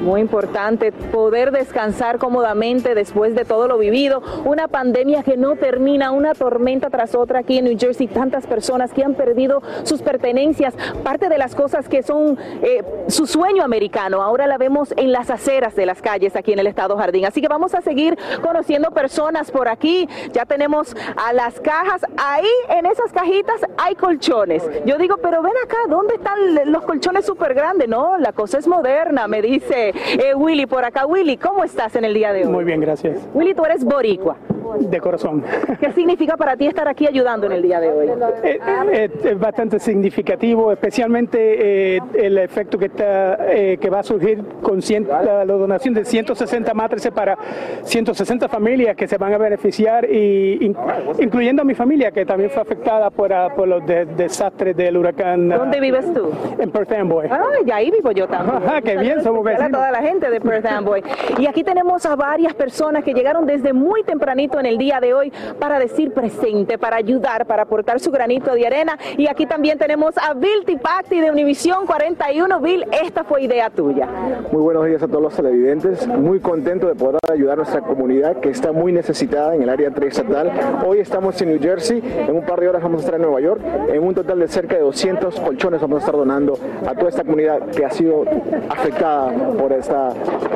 Speaker 26: Muy importante poder descansar cómodamente después de todo lo vivido. Una pandemia que no termina, una tormenta tras otra aquí en New Jersey. Tantas personas que han perdido sus pertenencias. Parte de las cosas que son eh, su sueño americano. Ahora la vemos en las aceras de las calles aquí en el estado Jardín. Así que vamos a seguir conociendo personas por aquí. Ya tenemos a las cajas. Ahí en esas cajitas hay colchones. Yo digo, pero ven acá, ¿dónde están los colchones súper grandes? No, la cosa es moderna, me dice eh, Willy por acá. Willy, ¿cómo estás en el día de hoy?
Speaker 29: Muy bien, gracias.
Speaker 26: Willy, tú eres boricua.
Speaker 29: De corazón.
Speaker 26: ¿Qué significa para ti estar aquí ayudando en el día de hoy?
Speaker 29: Eh, eh, es bastante significativo, especialmente eh, el efecto que está eh, que va a surgir con cien- la, la donación de 160 matrices para 160 familias que se van a beneficiar, y, in- incluyendo a mi familia que también fue afectada por, ah, por los de- desastres del huracán. ah,
Speaker 26: ¿Dónde vives tú?
Speaker 29: En Perth Amboy.
Speaker 26: Ay, ahí vivo yo también.
Speaker 29: Ajá, qué bien, somos
Speaker 26: Especial a
Speaker 29: vecinos.
Speaker 26: toda la gente de Perth Amboy. Y aquí tenemos a varias personas que llegaron desde muy tempranito en el día de hoy para decir presente, para ayudar, para aportar su granito de arena. Y aquí también tenemos a Bill Tipacti de Univisión 41. Bill, esta fue idea tuya.
Speaker 30: Muy buenos días a todos los televidentes. Muy contento de poder ayudar a nuestra comunidad que está muy necesitada en el área triestatal. Hoy estamos en New Jersey. En un par de horas vamos a estar en Nueva York. En un total de cerca de 200 colchones vamos a estar donando a toda esta comunidad que ha sido afectada por esta,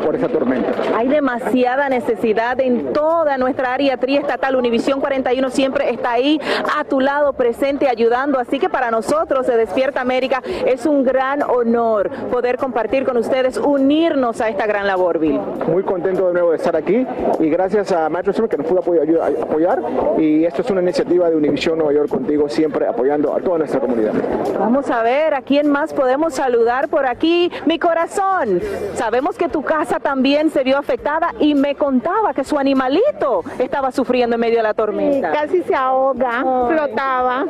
Speaker 30: por esta tormenta.
Speaker 26: Hay demasiada necesidad en toda nuestra área triestatal. Univisión 41 siempre está ahí a tu lado presente ayudando. Así que para nosotros de Despierta América es un gran honor poder compartir con ustedes, unirnos a esta gran labor, Bill.
Speaker 30: Muy contento de nuevo de estar aquí y gracias a Center que nos pudo apoyar. Y esto es una iniciativa de Univisión Nueva York contigo, siempre apoyando a toda nuestra comunidad.
Speaker 26: Vamos a ver a quién más podemos saludar por aquí. Mi corazón, sabemos que tu casa también se vio afectada y me contaba que su animalito estaba sufriendo en medio de la tormenta.
Speaker 31: Casi se ahoga, flotaba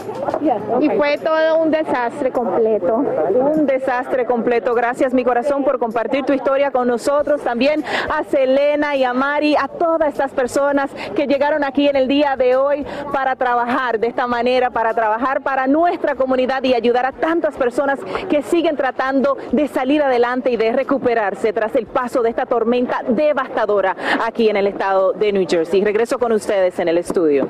Speaker 31: y fue todo un desastre completo.
Speaker 26: Un desastre completo. Gracias, mi corazón, por compartir tu historia con nosotros. También a Selena y a Mari, a todas estas personas que llegaron aquí en el día de hoy para trabajar de esta manera, para trabajar para nuestra comunidad y ayudar a tantas personas que siguen tratando de salir adelante y de recuperarse tras el paso de esta tormenta devastadora aquí en el estado de New Jersey. Regreso con ustedes en el estudio.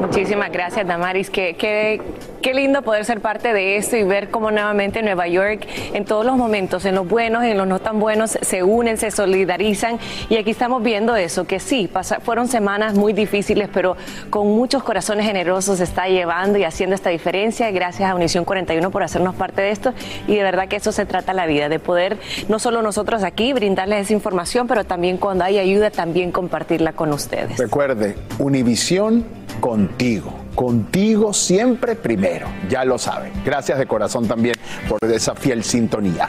Speaker 6: Muchísimas gracias, Damaris. Qué, qué, qué lindo poder ser parte de esto y ver cómo nuevamente Nueva York, en todos los momentos, en los buenos, en los no tan buenos, se unen, se solidarizan. Y aquí estamos viendo eso, que sí, fueron semanas muy difíciles, pero con muchos corazones generosos se está llevando y haciendo esta diferencia. Gracias a Unición 41 por hacernos parte de esto. Y de verdad que eso se trata la vida, de poder no solo nosotros aquí brindarles esa información, pero también cuando hay ayuda, también compartirla con ustedes.
Speaker 4: Recuerde, Univisión contigo. Contigo siempre primero. Ya lo saben. Gracias de corazón también por esa fiel sintonía.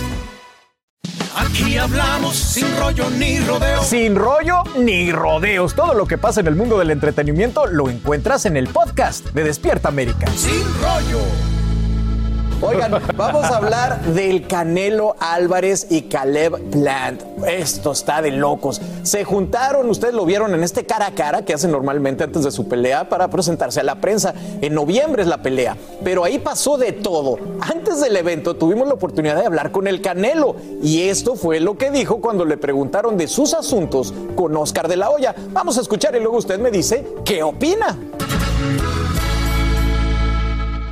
Speaker 32: Aquí hablamos sin rollo ni rodeo.
Speaker 19: Sin rollo ni rodeos. Todo lo que pasa en el mundo del entretenimiento lo encuentras en el podcast de Despierta América.
Speaker 32: Sin rollo.
Speaker 19: Oigan, vamos a hablar del Canelo Álvarez y Caleb Plant. Esto está de locos. Se juntaron, ustedes lo vieron en este cara a cara que hacen normalmente antes de su pelea para presentarse a la prensa. En noviembre es la pelea, pero ahí pasó de todo. Antes del evento tuvimos la oportunidad de hablar con el Canelo y esto fue lo que dijo cuando le preguntaron de sus asuntos con Oscar de la Hoya. Vamos a escuchar y luego usted me dice qué opina.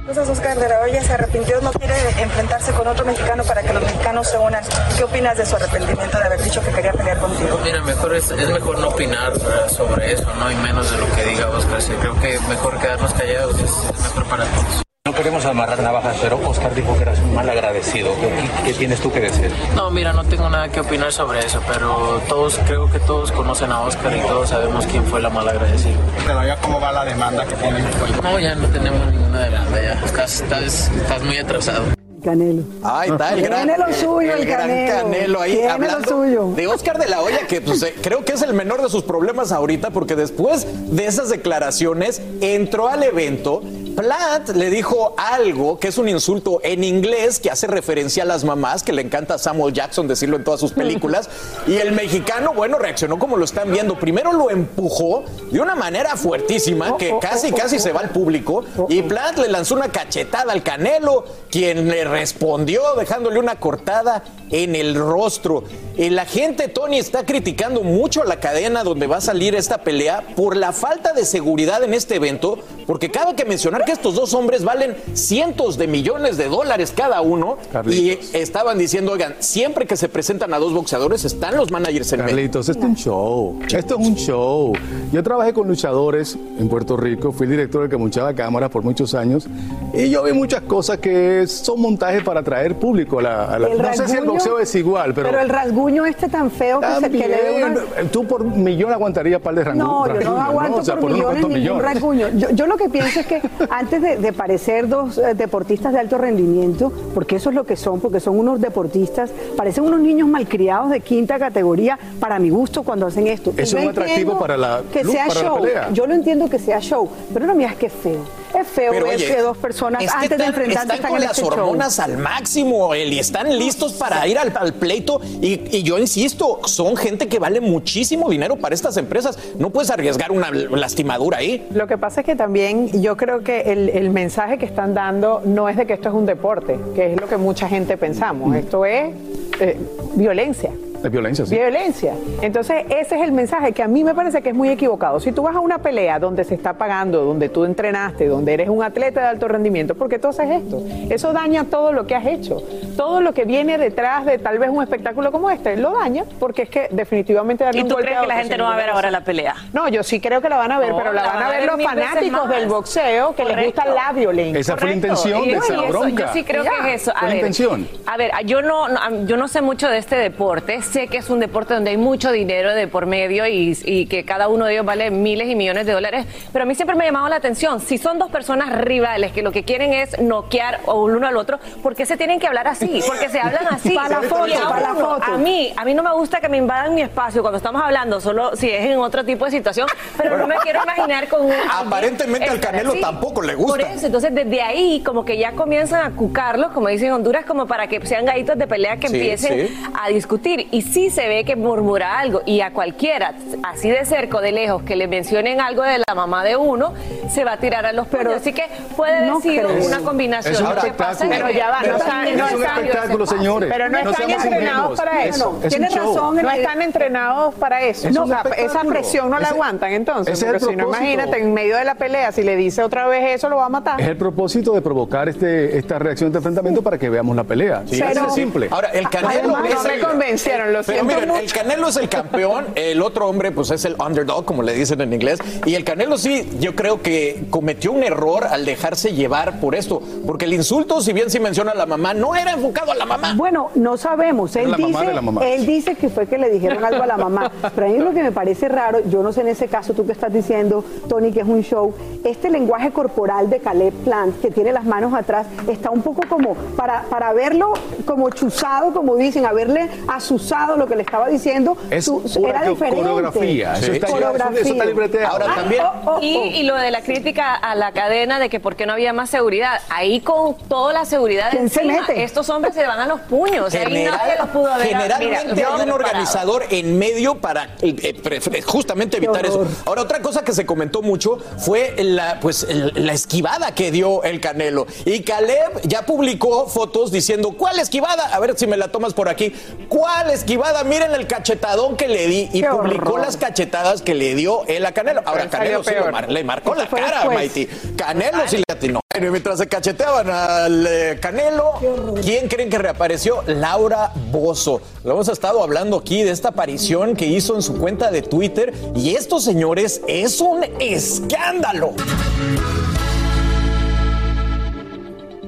Speaker 33: Entonces Oscar de la Hoya se arrepintió, no quiere enfrentarse con otro mexicano para que los mexicanos se unan. ¿Qué opinas de su arrepentimiento de haber dicho que quería pelear contigo?
Speaker 34: Mira, mejor es, es mejor no opinar sobre eso, ¿no? Y menos de lo que diga Oscar. Creo que mejor quedarnos callados es mejor para todos.
Speaker 35: No queremos amarrar navajas, pero Oscar dijo que eras un mal agradecido. ¿Qué, qué tienes tú que decir?
Speaker 34: No, mira, no tengo nada que opinar sobre eso, pero todos, creo que todos conocen a Oscar y todos sabemos quién fue la mala agradecida.
Speaker 36: Pero ya cómo va la demanda que tienen.
Speaker 34: No, ya no tenemos ninguna demanda, ya. Estás, estás, estás muy atrasado.
Speaker 37: Canelo.
Speaker 19: Ahí está el gran,
Speaker 37: Tiene lo suyo el,
Speaker 19: gran
Speaker 37: Canelo.
Speaker 19: Canelo ahí
Speaker 37: Tiene
Speaker 19: hablando
Speaker 37: lo suyo.
Speaker 19: de Oscar de la Hoya, que pues, eh, creo que es el menor de sus problemas ahorita, porque después de esas declaraciones entró al evento. Plant le dijo algo que es un insulto en inglés que hace referencia a las mamás, que le encanta a Samuel Jackson decirlo en todas sus películas. y el mexicano, bueno, reaccionó como lo están viendo. Primero lo empujó de una manera fuertísima que casi, casi se va al público. Y Plant le lanzó una cachetada al Canelo, quien le respondió dejándole una cortada en el rostro. Eh, La gente, Tony, está criticando mucho la cadena donde va a salir esta pelea por la falta de seguridad en este evento, porque cabe que mencionar que estos dos hombres valen cientos de millones de dólares cada uno y estaban diciendo, oigan, siempre que se presentan a dos boxeadores están los managers en medio.
Speaker 38: Carlitos, esto es un show. Esto es un show. Yo trabajé con luchadores en Puerto Rico, fui el director del que muchaba cámaras por muchos años y yo vi muchas cosas que son para atraer público a la... a la- no sé si el
Speaker 37: rasguño-
Speaker 38: boxeo es igual, pero...
Speaker 37: Pero el rasguño este tan feo que, se, que le dé una...
Speaker 38: También, tú por millón aguantarías par de rangu-
Speaker 37: No, yo
Speaker 38: rasguños,
Speaker 37: no aguanto
Speaker 38: O sea,
Speaker 37: por
Speaker 38: unos
Speaker 37: millones ningún
Speaker 38: millones.
Speaker 37: rasguño. Yo, yo lo que pienso es que antes de, de parecer dos eh, deportistas de alto rendimiento, porque eso es lo que son, porque son unos deportistas, parecen unos niños malcriados de quinta categoría, para mi gusto, cuando hacen esto. Y
Speaker 38: Es
Speaker 37: yo
Speaker 38: un atractivo para la-
Speaker 37: que sea
Speaker 38: para la
Speaker 37: show.
Speaker 38: pelea.
Speaker 37: Yo lo entiendo que sea show, pero no miras que feo. Es feo
Speaker 19: Pero, oye,
Speaker 37: que dos personas
Speaker 19: es que
Speaker 37: antes de enfrentarse
Speaker 19: están con
Speaker 37: en
Speaker 19: las
Speaker 37: este show.
Speaker 19: hormonas al máximo, Eli, están listos para ir al, al pleito y, y yo insisto, son gente que vale muchísimo dinero para estas empresas. No puedes arriesgar una lastimadura ahí.
Speaker 9: Lo que pasa es que también yo creo que el, el mensaje que están dando no es de que esto es un deporte, que es lo que mucha gente pensamos. Esto es eh, violencia.
Speaker 38: Es violencia, sí.
Speaker 9: Violencia. Entonces, ese es el mensaje que a mí me parece que es muy equivocado. Si tú vas a una pelea donde se está pagando, donde tú entrenaste, donde eres un atleta de alto rendimiento, ¿por qué tú haces esto? Eso daña todo lo que has hecho. Todo lo que viene detrás de tal vez un espectáculo como este, lo daña, porque es que definitivamente darle
Speaker 1: ¿Y
Speaker 9: un
Speaker 1: tú
Speaker 9: golpe
Speaker 1: crees que la gente no va a ver ahora la pelea?
Speaker 9: No, yo sí creo que la van a ver,
Speaker 1: No,
Speaker 9: pero la,
Speaker 1: la
Speaker 9: van a ver los fanáticos del boxeo que les gusta la violencia.
Speaker 38: Esa fue la intención de esa bronca.
Speaker 6: Yo sí creo
Speaker 9: Ya.
Speaker 6: que es eso. A
Speaker 38: Fue la
Speaker 6: ver,
Speaker 38: intención.
Speaker 6: A ver, yo no, no- yo no sé mucho de este deporte. Sé que es un deporte donde hay mucho dinero de por medio y, y que cada uno de ellos vale miles y millones de dólares. Pero a mí siempre me ha llamado la atención. Si son dos personas rivales que lo que quieren es noquear o el uno al otro, ¿por qué se tienen que hablar así? Porque se hablan así.
Speaker 37: Para la foto, para la foto.
Speaker 6: A mí, a mí no me gusta que me invadan mi espacio cuando estamos hablando, solo si es en otro tipo de situación. Pero no me quiero imaginar con un.
Speaker 19: Aparentemente al Canelo
Speaker 6: así.
Speaker 19: tampoco le gusta.
Speaker 6: Por eso, entonces desde ahí como que ya comienzan a cucarlos, como dicen en Honduras, como para que sean gallitos de pelea que
Speaker 19: Sí,
Speaker 6: empiecen
Speaker 19: sí.
Speaker 6: a discutir. Y sí se ve que murmura algo y a cualquiera, así de cerca o de lejos, que le mencionen algo de la mamá de uno, se va a tirar a los pelos. Así que puede
Speaker 37: no
Speaker 6: decir
Speaker 37: creo.
Speaker 6: una combinación.
Speaker 38: Es un
Speaker 6: Lo que pasa
Speaker 38: espectáculo.
Speaker 6: es
Speaker 9: Pero ya va, no
Speaker 38: es
Speaker 9: están,
Speaker 38: un
Speaker 9: están-
Speaker 38: espectáculo, señores.
Speaker 9: Pero no,
Speaker 38: No
Speaker 9: están entrenados para
Speaker 38: Es-
Speaker 9: eso.
Speaker 38: es
Speaker 9: Tienes razón. No están entrenados para eso.
Speaker 38: Es
Speaker 9: o sea, esa presión no la aguantan entonces.
Speaker 38: ese es el
Speaker 9: Porque si no, imagínate, en medio de la pelea, si le dice otra vez eso, lo va a matar.
Speaker 38: Es el propósito de provocar este, esta reacción de enfrentamiento para que veamos la pelea. Sí,
Speaker 19: Pero-
Speaker 38: de simple.
Speaker 19: Ahora, el Canelo
Speaker 9: Además,
Speaker 19: es
Speaker 9: no me convencieron, lo
Speaker 19: Pero
Speaker 9: siento
Speaker 19: miren,
Speaker 9: mucho.
Speaker 19: el Canelo es el campeón, el otro hombre pues es el underdog, como le dicen en inglés, y el Canelo sí, yo creo que cometió un error al dejarse llevar por esto, porque el insulto, si bien sí menciona a la mamá, no era enfocado a la mamá.
Speaker 37: Bueno, no sabemos. Él
Speaker 38: la mamá
Speaker 37: dice,
Speaker 38: de la mamá.
Speaker 37: él dice que fue que le dijeron algo a la mamá. Pero a mí lo que me parece raro, yo no sé en ese caso, tú que estás diciendo, Tony, que es un show, este lenguaje corporal de Caleb Plant, que tiene las manos atrás, está un poco como para, para verlo como chuzado, como dicen, haberle asusado pensado lo que le estaba diciendo,
Speaker 38: Es
Speaker 37: su- su-
Speaker 38: pura
Speaker 37: era diferente.
Speaker 38: coreografía. Eso está-
Speaker 37: Coreografía.
Speaker 38: eso está libreteado.
Speaker 19: Ahora también.
Speaker 37: Oh, oh,
Speaker 6: Y,
Speaker 37: oh.
Speaker 6: y lo de la crítica a la cadena de que por qué no había más seguridad. Ahí con toda la seguridad
Speaker 37: ¿Quién se
Speaker 6: encima,
Speaker 37: mete?
Speaker 6: estos hombres se van a los puños. Ahí
Speaker 19: General-
Speaker 6: nadie los pudo haber
Speaker 19: generalmente
Speaker 6: mira,
Speaker 19: hay un organizador en medio para eh, eh, justamente evitar eso. Ahora, otra cosa que se comentó mucho fue la, pues, la esquivada que dio el Canelo. Y Caleb ya publicó fotos diciendo, ¿cuál esquivada? A ver si me la tomas por aquí. ¿Cuál esquivada? Miren el cachetadón que le di. Y
Speaker 37: Qué
Speaker 19: publicó
Speaker 37: horror.
Speaker 19: las cachetadas que le dio él a Canelo. Ahora,
Speaker 9: Pero
Speaker 19: Canelo sí lo mar- le marcó
Speaker 37: Eso
Speaker 19: la cara a
Speaker 37: después.
Speaker 19: Maiti. Canelo sí le atinó. Bueno, y mientras se cacheteaban al eh, Canelo, ¿quién creen que reapareció? Laura Bozo. Lo hemos estado hablando aquí de esta aparición que hizo en su cuenta de Twitter. Y esto, señores, es un escándalo.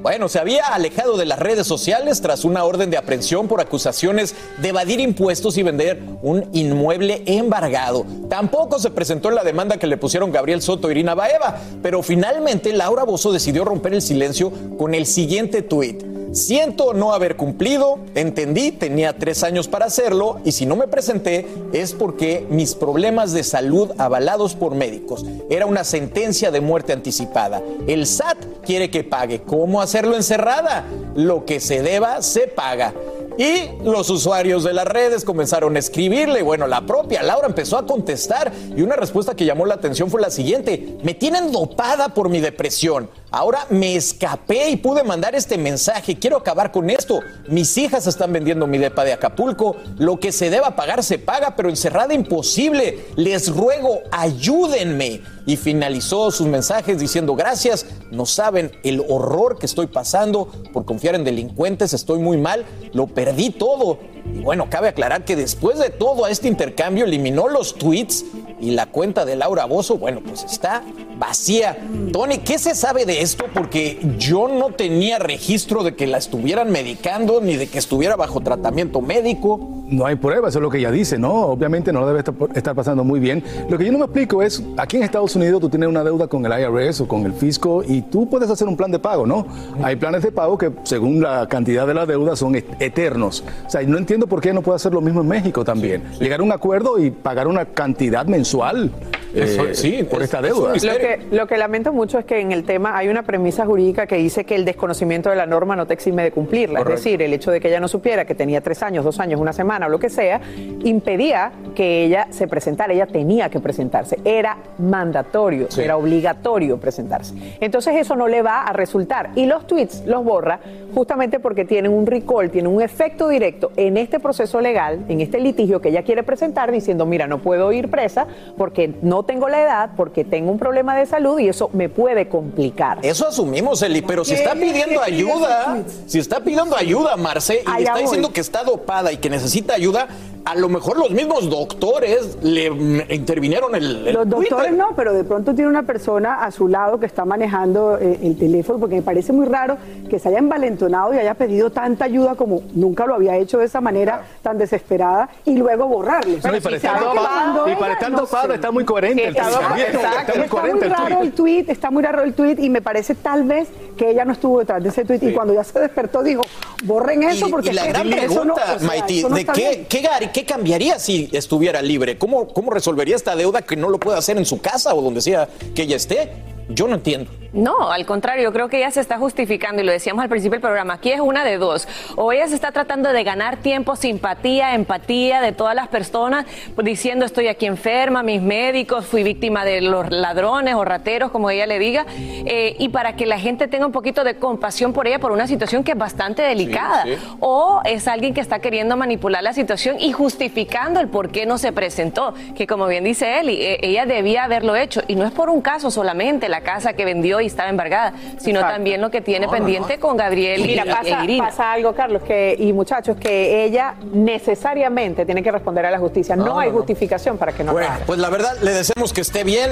Speaker 19: Bueno, se había alejado de las redes sociales tras una orden de aprehensión por acusaciones de evadir impuestos y vender un inmueble embargado. Tampoco se presentó en la demanda que le pusieron Gabriel Soto e Irina Baeva, pero finalmente Laura Bozo decidió romper el silencio con el siguiente tuit. Siento no haber cumplido, entendí, tenía tres años para hacerlo y si no me presenté es porque mis problemas de salud avalados por médicos. Era una sentencia de muerte anticipada. El SAT quiere que pague. ¿Cómo hacerlo encerrada? Lo que se deba se paga. Y los usuarios de las redes comenzaron a escribirle. Bueno, la propia Laura empezó a contestar y una respuesta que llamó la atención fue la siguiente. Me tienen dopada por mi depresión. Ahora me escapé y pude mandar este mensaje. Quiero acabar con esto. Mis hijas están vendiendo mi depa de Acapulco. Lo que se deba pagar se paga, pero encerrada imposible. Les ruego, ayúdenme. Y finalizó sus mensajes diciendo gracias. No saben el horror que estoy pasando por confiar en delincuentes. Estoy muy mal. Lo perdí todo. Y bueno, cabe aclarar que después de todo este intercambio eliminó los tweets y la cuenta de Laura Bozo, bueno, pues está vacía. Tony, ¿qué se sabe de esto? Porque yo no tenía registro de que la estuvieran medicando ni de que estuviera bajo tratamiento médico.
Speaker 38: No hay prueba, eso es lo que ella dice, ¿no? Obviamente no debe estar, pasando muy bien. Lo que yo no me explico es, aquí en Estados Unidos tú tienes una deuda con el IRS o con el fisco y tú puedes hacer un plan de pago, ¿no? Hay planes de pago que según la cantidad de la deuda son et- eternos. O sea, no entiendo por qué no puede hacer lo mismo en México también. Llegar a un acuerdo y pagar una cantidad mensual
Speaker 19: Eso,
Speaker 38: eh,
Speaker 19: sí,
Speaker 38: por
Speaker 19: es-
Speaker 38: esta deuda.
Speaker 9: Lo que, lo que lamento mucho es que en el tema hay una premisa jurídica que dice que el desconocimiento de la norma no te exime de cumplirla.
Speaker 38: Correcto.
Speaker 9: Es decir, el hecho de que ella no supiera que tenía tres años, dos años, una semana o lo que sea, impedía que ella se presentara. Ella tenía que presentarse. Era mandatorio,
Speaker 19: Sí.
Speaker 9: era obligatorio presentarse. Entonces eso no le va a resultar. Y los tweets los borra justamente porque tienen un recall, tienen un efecto directo en este proceso legal, en este litigio que ella quiere presentar diciendo, mira, no puedo ir presa porque no tengo la edad, porque tengo un problema de salud y eso me puede complicar.
Speaker 19: Eso asumimos, Eli, pero si está pidiendo ayuda, si está pidiendo ayuda, Marce, y le
Speaker 9: Allá
Speaker 19: está
Speaker 9: voy.
Speaker 19: diciendo que está dopada y que necesita ayuda, a lo mejor los mismos doctores le intervinieron el, el
Speaker 37: Los doctores
Speaker 19: Twitter.
Speaker 37: no, pero de pronto tiene una persona a su lado que está manejando eh, el teléfono, porque me parece muy raro que se haya envalentonado y haya pedido tanta ayuda como nunca lo había hecho de esa manera tan desesperada y luego borrarle.
Speaker 38: No, y para estar dopada- y para estar dopada está muy coherente el
Speaker 9: Está
Speaker 38: tweet también.
Speaker 9: exacto.
Speaker 38: Está muy
Speaker 37: Está muy
Speaker 38: el
Speaker 37: raro
Speaker 38: tweet.
Speaker 37: el tweet, está muy raro el tweet y me parece tal vez que ella no estuvo detrás de ese tweet y cuando ya se despertó dijo, borren eso
Speaker 19: Y-
Speaker 37: porque
Speaker 19: y la
Speaker 37: es que
Speaker 19: gran
Speaker 37: eso no-
Speaker 19: pregunta,
Speaker 37: o sea,
Speaker 19: Maiti,
Speaker 37: eso no
Speaker 19: ¿de qué, qué, qué cambiaría si estuviera libre? ¿Cómo, ¿Cómo resolvería esta deuda que no lo puede hacer en su casa o donde sea que ella esté? Yo no entiendo.
Speaker 6: No, al contrario, yo creo que ella se está justificando y lo decíamos al principio del programa. Aquí es una de dos. O ella se está tratando de ganar tiempo, simpatía, empatía de todas las personas, diciendo estoy aquí enferma, mis médicos, fui víctima de los ladrones o rateros, como ella le diga, eh, y para que la gente tenga un poquito de compasión por ella por una situación que es bastante delicada.
Speaker 19: sí.
Speaker 6: O es alguien que está queriendo manipular la situación y justificando el por qué no se presentó, que como bien dice Eli, eh, ella debía haberlo hecho. Y no es por un caso solamente, la casa que vendió y estaba embargada, sino
Speaker 9: Exacto.
Speaker 6: también lo que tiene pendiente con Gabriel
Speaker 9: Mira,
Speaker 6: y,
Speaker 9: pasa,
Speaker 6: e Irina.
Speaker 9: pasa algo, Carlos, que, y muchachos, que ella necesariamente tiene que responder a la justicia. No,
Speaker 19: No,
Speaker 9: hay
Speaker 19: no, no.
Speaker 9: justificación para que no lo
Speaker 19: Bueno,
Speaker 9: haga.
Speaker 19: pues la verdad, le deseamos que esté bien.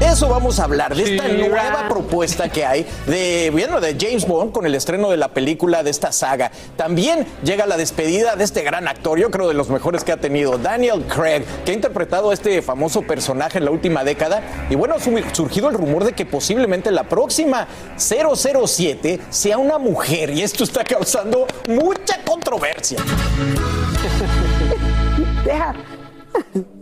Speaker 19: Eso vamos a hablar, de esta nueva propuesta que hay de, bueno, de James Bond con el estreno de la película de esta saga. También llega la despedida de este gran actor, yo creo de los mejores que ha tenido, Daniel Craig, que ha interpretado a este famoso personaje en la última década. Y bueno, ha surgido el rumor de que posiblemente la próxima 007 sea una mujer y esto está causando mucha controversia.
Speaker 37: Deja.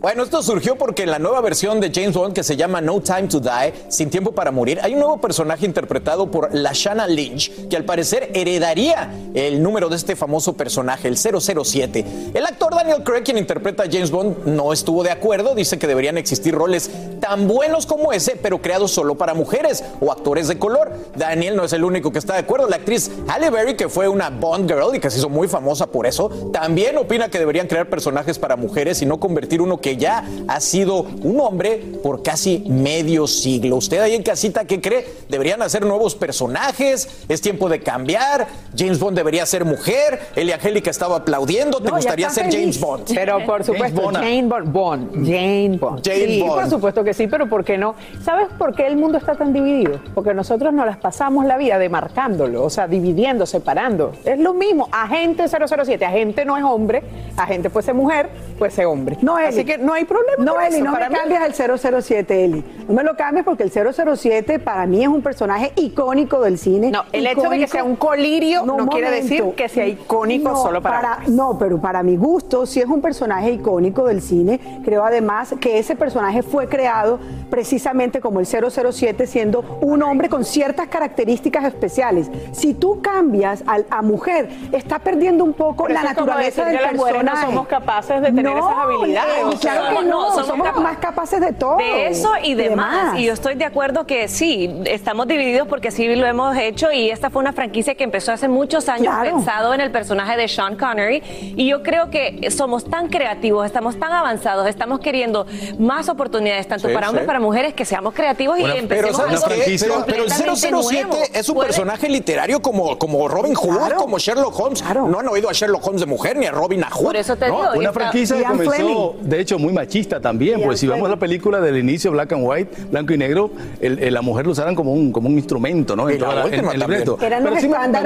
Speaker 19: Bueno, esto surgió porque en la nueva versión de James Bond que se llama No Time to Die, Sin Tiempo para Morir, hay un nuevo personaje interpretado por Lashana Lynch que al parecer heredaría el número de este famoso personaje, el 007. El actor Daniel Craig, quien interpreta a James Bond, no estuvo de acuerdo, dice que deberían existir roles tan buenos como ese, pero creados solo para mujeres o actores de color. Daniel no es el único que está de acuerdo. La actriz Halle Berry, que fue una Bond girl y que se hizo muy famosa por eso, también opina que deberían crear personajes para mujeres y no convertir uno que ya ha sido un hombre por casi medio siglo. ¿Usted ahí en casita qué cree? ¿Deberían hacer nuevos personajes? ¿Es tiempo de cambiar? ¿James Bond debería ser mujer? Eli Angélica estaba aplaudiendo. ¿Te
Speaker 9: No,
Speaker 19: gustaría ser
Speaker 9: feliz.
Speaker 19: James Bond?
Speaker 9: Pero por supuesto,
Speaker 19: Bond.
Speaker 9: Jane Bond. Bond. Jane Bond.
Speaker 19: Jane
Speaker 9: sí,
Speaker 19: Bond.
Speaker 9: por supuesto que sí, pero ¿por qué no? ¿Sabes por qué el mundo está tan dividido? Porque nosotros nos las pasamos la vida demarcándolo, o sea, dividiendo, separando. Es lo mismo. Agente 007. Agente no es hombre, agente puede ser mujer, puede ser hombre.
Speaker 37: No, Eli.
Speaker 9: Así que no hay problema.
Speaker 37: No,
Speaker 9: con
Speaker 37: Eli,
Speaker 9: eso.
Speaker 37: no
Speaker 9: Para
Speaker 37: me
Speaker 9: mí-
Speaker 37: cambies el 007, Eli. No me lo cambies porque el 007 para mí es un personaje icónico del cine.
Speaker 9: No, el hecho de que sea un colirio no quiere decir que sea icónico
Speaker 37: No,
Speaker 9: solo para hombres.
Speaker 37: No, pero para mi gusto sí es un personaje icónico del cine. Creo además que ese personaje fue creado precisamente como el 007 siendo un hombre con ciertas características especiales. Si tú cambias al- a, mujer, está perdiendo un poco
Speaker 9: Pero
Speaker 37: la naturaleza del
Speaker 9: mujeres no
Speaker 37: personaje.
Speaker 9: somos capaces de tener esas habilidades,
Speaker 37: Eli,
Speaker 9: o sea,
Speaker 37: claro que no,
Speaker 6: no, somos
Speaker 37: somos,
Speaker 6: capa-
Speaker 37: más capaces de todo.
Speaker 6: De eso y demás. Y yo estoy de acuerdo que sí, estamos divididos porque sí lo hemos hecho y esta fue una franquicia que empezó hace muchos años
Speaker 37: Claro.
Speaker 6: pensado en el personaje de Sean Connery y yo creo que somos tan creativos, estamos tan avanzados, estamos queriendo más oportunidades tanto
Speaker 19: Sí,
Speaker 6: para hombres
Speaker 19: sí.
Speaker 6: como para mujeres que seamos creativos y
Speaker 19: Pero
Speaker 6: empecemos
Speaker 19: ¿sabes
Speaker 6: algo?
Speaker 19: Pero, pero el
Speaker 6: completamente
Speaker 19: 007
Speaker 6: nuevo.
Speaker 19: es un
Speaker 6: Puede-
Speaker 19: personaje literario como, como Robin Hood,
Speaker 37: Claro.
Speaker 19: como Sherlock Holmes. No han oído a Sherlock Holmes de mujer ni a Robin Hood.
Speaker 6: Por eso te
Speaker 19: ¿no?
Speaker 6: digo, y
Speaker 38: Una franquicia que comenzó,
Speaker 37: Fleming.
Speaker 38: de hecho, muy machista también, pues si vamos a la película del inicio, Black and White, blanco y negro, el- el- la mujer lo usaran como un, como un instrumento, ¿no? En
Speaker 19: la
Speaker 38: toda la-
Speaker 19: última
Speaker 38: en el sí me-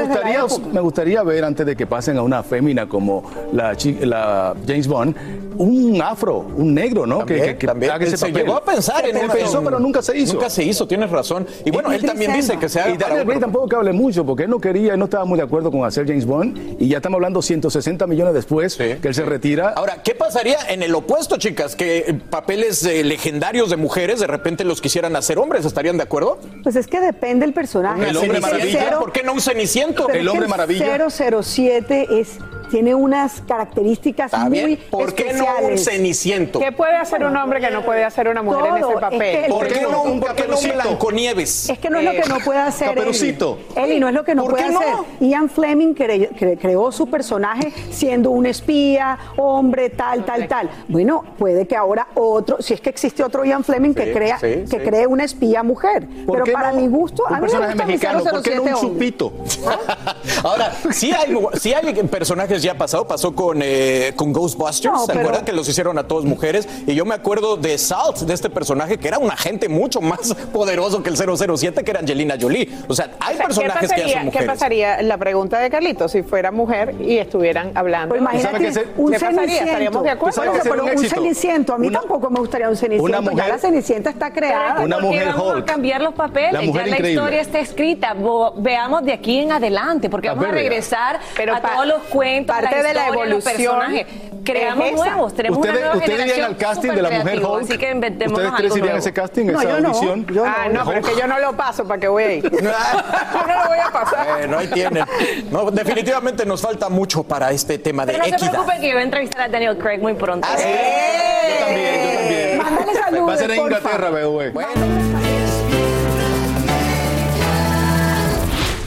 Speaker 38: gustaría,
Speaker 37: época.
Speaker 38: me gustaría ver, antes de que pasen a una fémina como la, la James Bond, un afro, un negro, ¿no?
Speaker 19: También, también.
Speaker 38: haga ese
Speaker 19: se
Speaker 38: papel.
Speaker 19: llegó a pensar en una-
Speaker 38: pensó, pero nunca se hizo.
Speaker 19: Nunca se hizo, tienes razón. Y bueno, él también dice que se haga
Speaker 38: Y Daniel tampoco que hable mucho, porque él no quería, él no estaba muy de acuerdo con hacer James Bond, y ya estamos hablando 160 millones después que él se retira.
Speaker 19: Ahora, ¿qué pasaría en el opuesto, chicas? Que eh, papeles eh, legendarios de mujeres de repente los quisieran hacer hombres, ¿estarían de acuerdo?
Speaker 37: Pues es que depende del personaje.
Speaker 19: El hombre
Speaker 37: que
Speaker 19: maravilla.
Speaker 37: cero-
Speaker 19: ¿Por qué no un ceniciento?
Speaker 37: pero es que el 007 es, tiene unas características
Speaker 19: Está
Speaker 37: muy
Speaker 19: bien. ¿Por qué no un
Speaker 37: especiales.
Speaker 19: ceniciento?
Speaker 9: ¿Qué puede hacer un hombre que no puede hacer una mujer en
Speaker 37: Todo,
Speaker 9: ese papel?
Speaker 37: es que el
Speaker 19: ¿Por qué no un, por qué no. Blanconieves?
Speaker 37: Es que no es lo que no puede hacer
Speaker 38: Caperucito.
Speaker 37: Eli. Eli, no es lo que no
Speaker 19: ¿Por
Speaker 37: puede
Speaker 19: no?
Speaker 37: hacer. Ian Fleming cre- cre- creó su personaje siendo un espía, hombre, tal, tal, tal. Bueno, puede que ahora otro, si es que existe otro Ian Fleming que
Speaker 38: Sí,
Speaker 37: crea,
Speaker 38: sí,
Speaker 37: que
Speaker 38: sí.
Speaker 37: cree una espía mujer.
Speaker 38: ¿Por
Speaker 37: Pero para
Speaker 38: no
Speaker 37: mi gusto,
Speaker 38: un
Speaker 37: a mí me
Speaker 38: personaje
Speaker 37: gusta
Speaker 38: mexicano, ¿por qué no
Speaker 37: 007
Speaker 38: un chupito?
Speaker 19: Ahora, sí hay, sí hay personajes ocasiones ya ha pasado. Pasó con, eh, con Ghostbusters.
Speaker 37: No,
Speaker 19: ¿Se
Speaker 37: pero-
Speaker 19: acuerdan que los hicieron a todas mujeres? Y yo me acuerdo de Salt, de este personaje que era un agente mucho más poderoso que el 007, que era Angelina Jolie. O sea, hay
Speaker 9: O sea,
Speaker 19: personajes
Speaker 9: ¿qué
Speaker 19: que ya son
Speaker 9: pasaría, ¿Qué
Speaker 19: mujeres.
Speaker 9: pasaría? La pregunta de Carlitos, si fuera mujer y estuvieran hablando.
Speaker 37: Pues imagínate
Speaker 9: ¿Qué
Speaker 37: un
Speaker 9: pasaría?
Speaker 37: ceniciento.
Speaker 9: ¿Estaríamos de acuerdo?
Speaker 37: Bueno, pero un ceniciento. A mí tampoco me gustaría un ceniciento.
Speaker 9: una
Speaker 37: ya
Speaker 9: mujer-
Speaker 37: la cenicienta está creada.
Speaker 9: Una
Speaker 6: ¿Por qué
Speaker 9: mujer
Speaker 6: vamos
Speaker 9: Hulk.
Speaker 6: a cambiar los papeles?
Speaker 9: La mujer
Speaker 6: ya la historia está escrita. Bo- veamos de aquí en adelante, porque
Speaker 9: La
Speaker 6: vamos a regresar
Speaker 9: Pero
Speaker 6: a todos los cuentos,
Speaker 9: parte de la evolución.
Speaker 6: Creamos
Speaker 9: es
Speaker 6: nuevos, tenemos
Speaker 38: Ustedes-
Speaker 6: una nueva
Speaker 38: ustedes irían
Speaker 6: generación
Speaker 38: al casting de la mujer Hulk.
Speaker 6: Así que inventemos
Speaker 38: ¿Ustedes
Speaker 6: algo
Speaker 38: tres irían a
Speaker 6: nuevo.
Speaker 38: ese casting,
Speaker 37: No,
Speaker 38: esa
Speaker 37: yo no.
Speaker 38: audición?
Speaker 37: Yo
Speaker 9: ah,
Speaker 38: no.
Speaker 9: no, pero es que yo no lo paso para que voy a ir. yo no lo voy a pasar.
Speaker 19: Bueno, ahí tienen. No, definitivamente nos falta mucho para este tema de
Speaker 6: Pero no se
Speaker 19: equidad.
Speaker 6: preocupen que yo voy a entrevistar a Daniel Craig muy pronto.
Speaker 38: Yo también, yo también.
Speaker 37: Mándale saludos,
Speaker 38: Va a ser en. Inglaterra, by the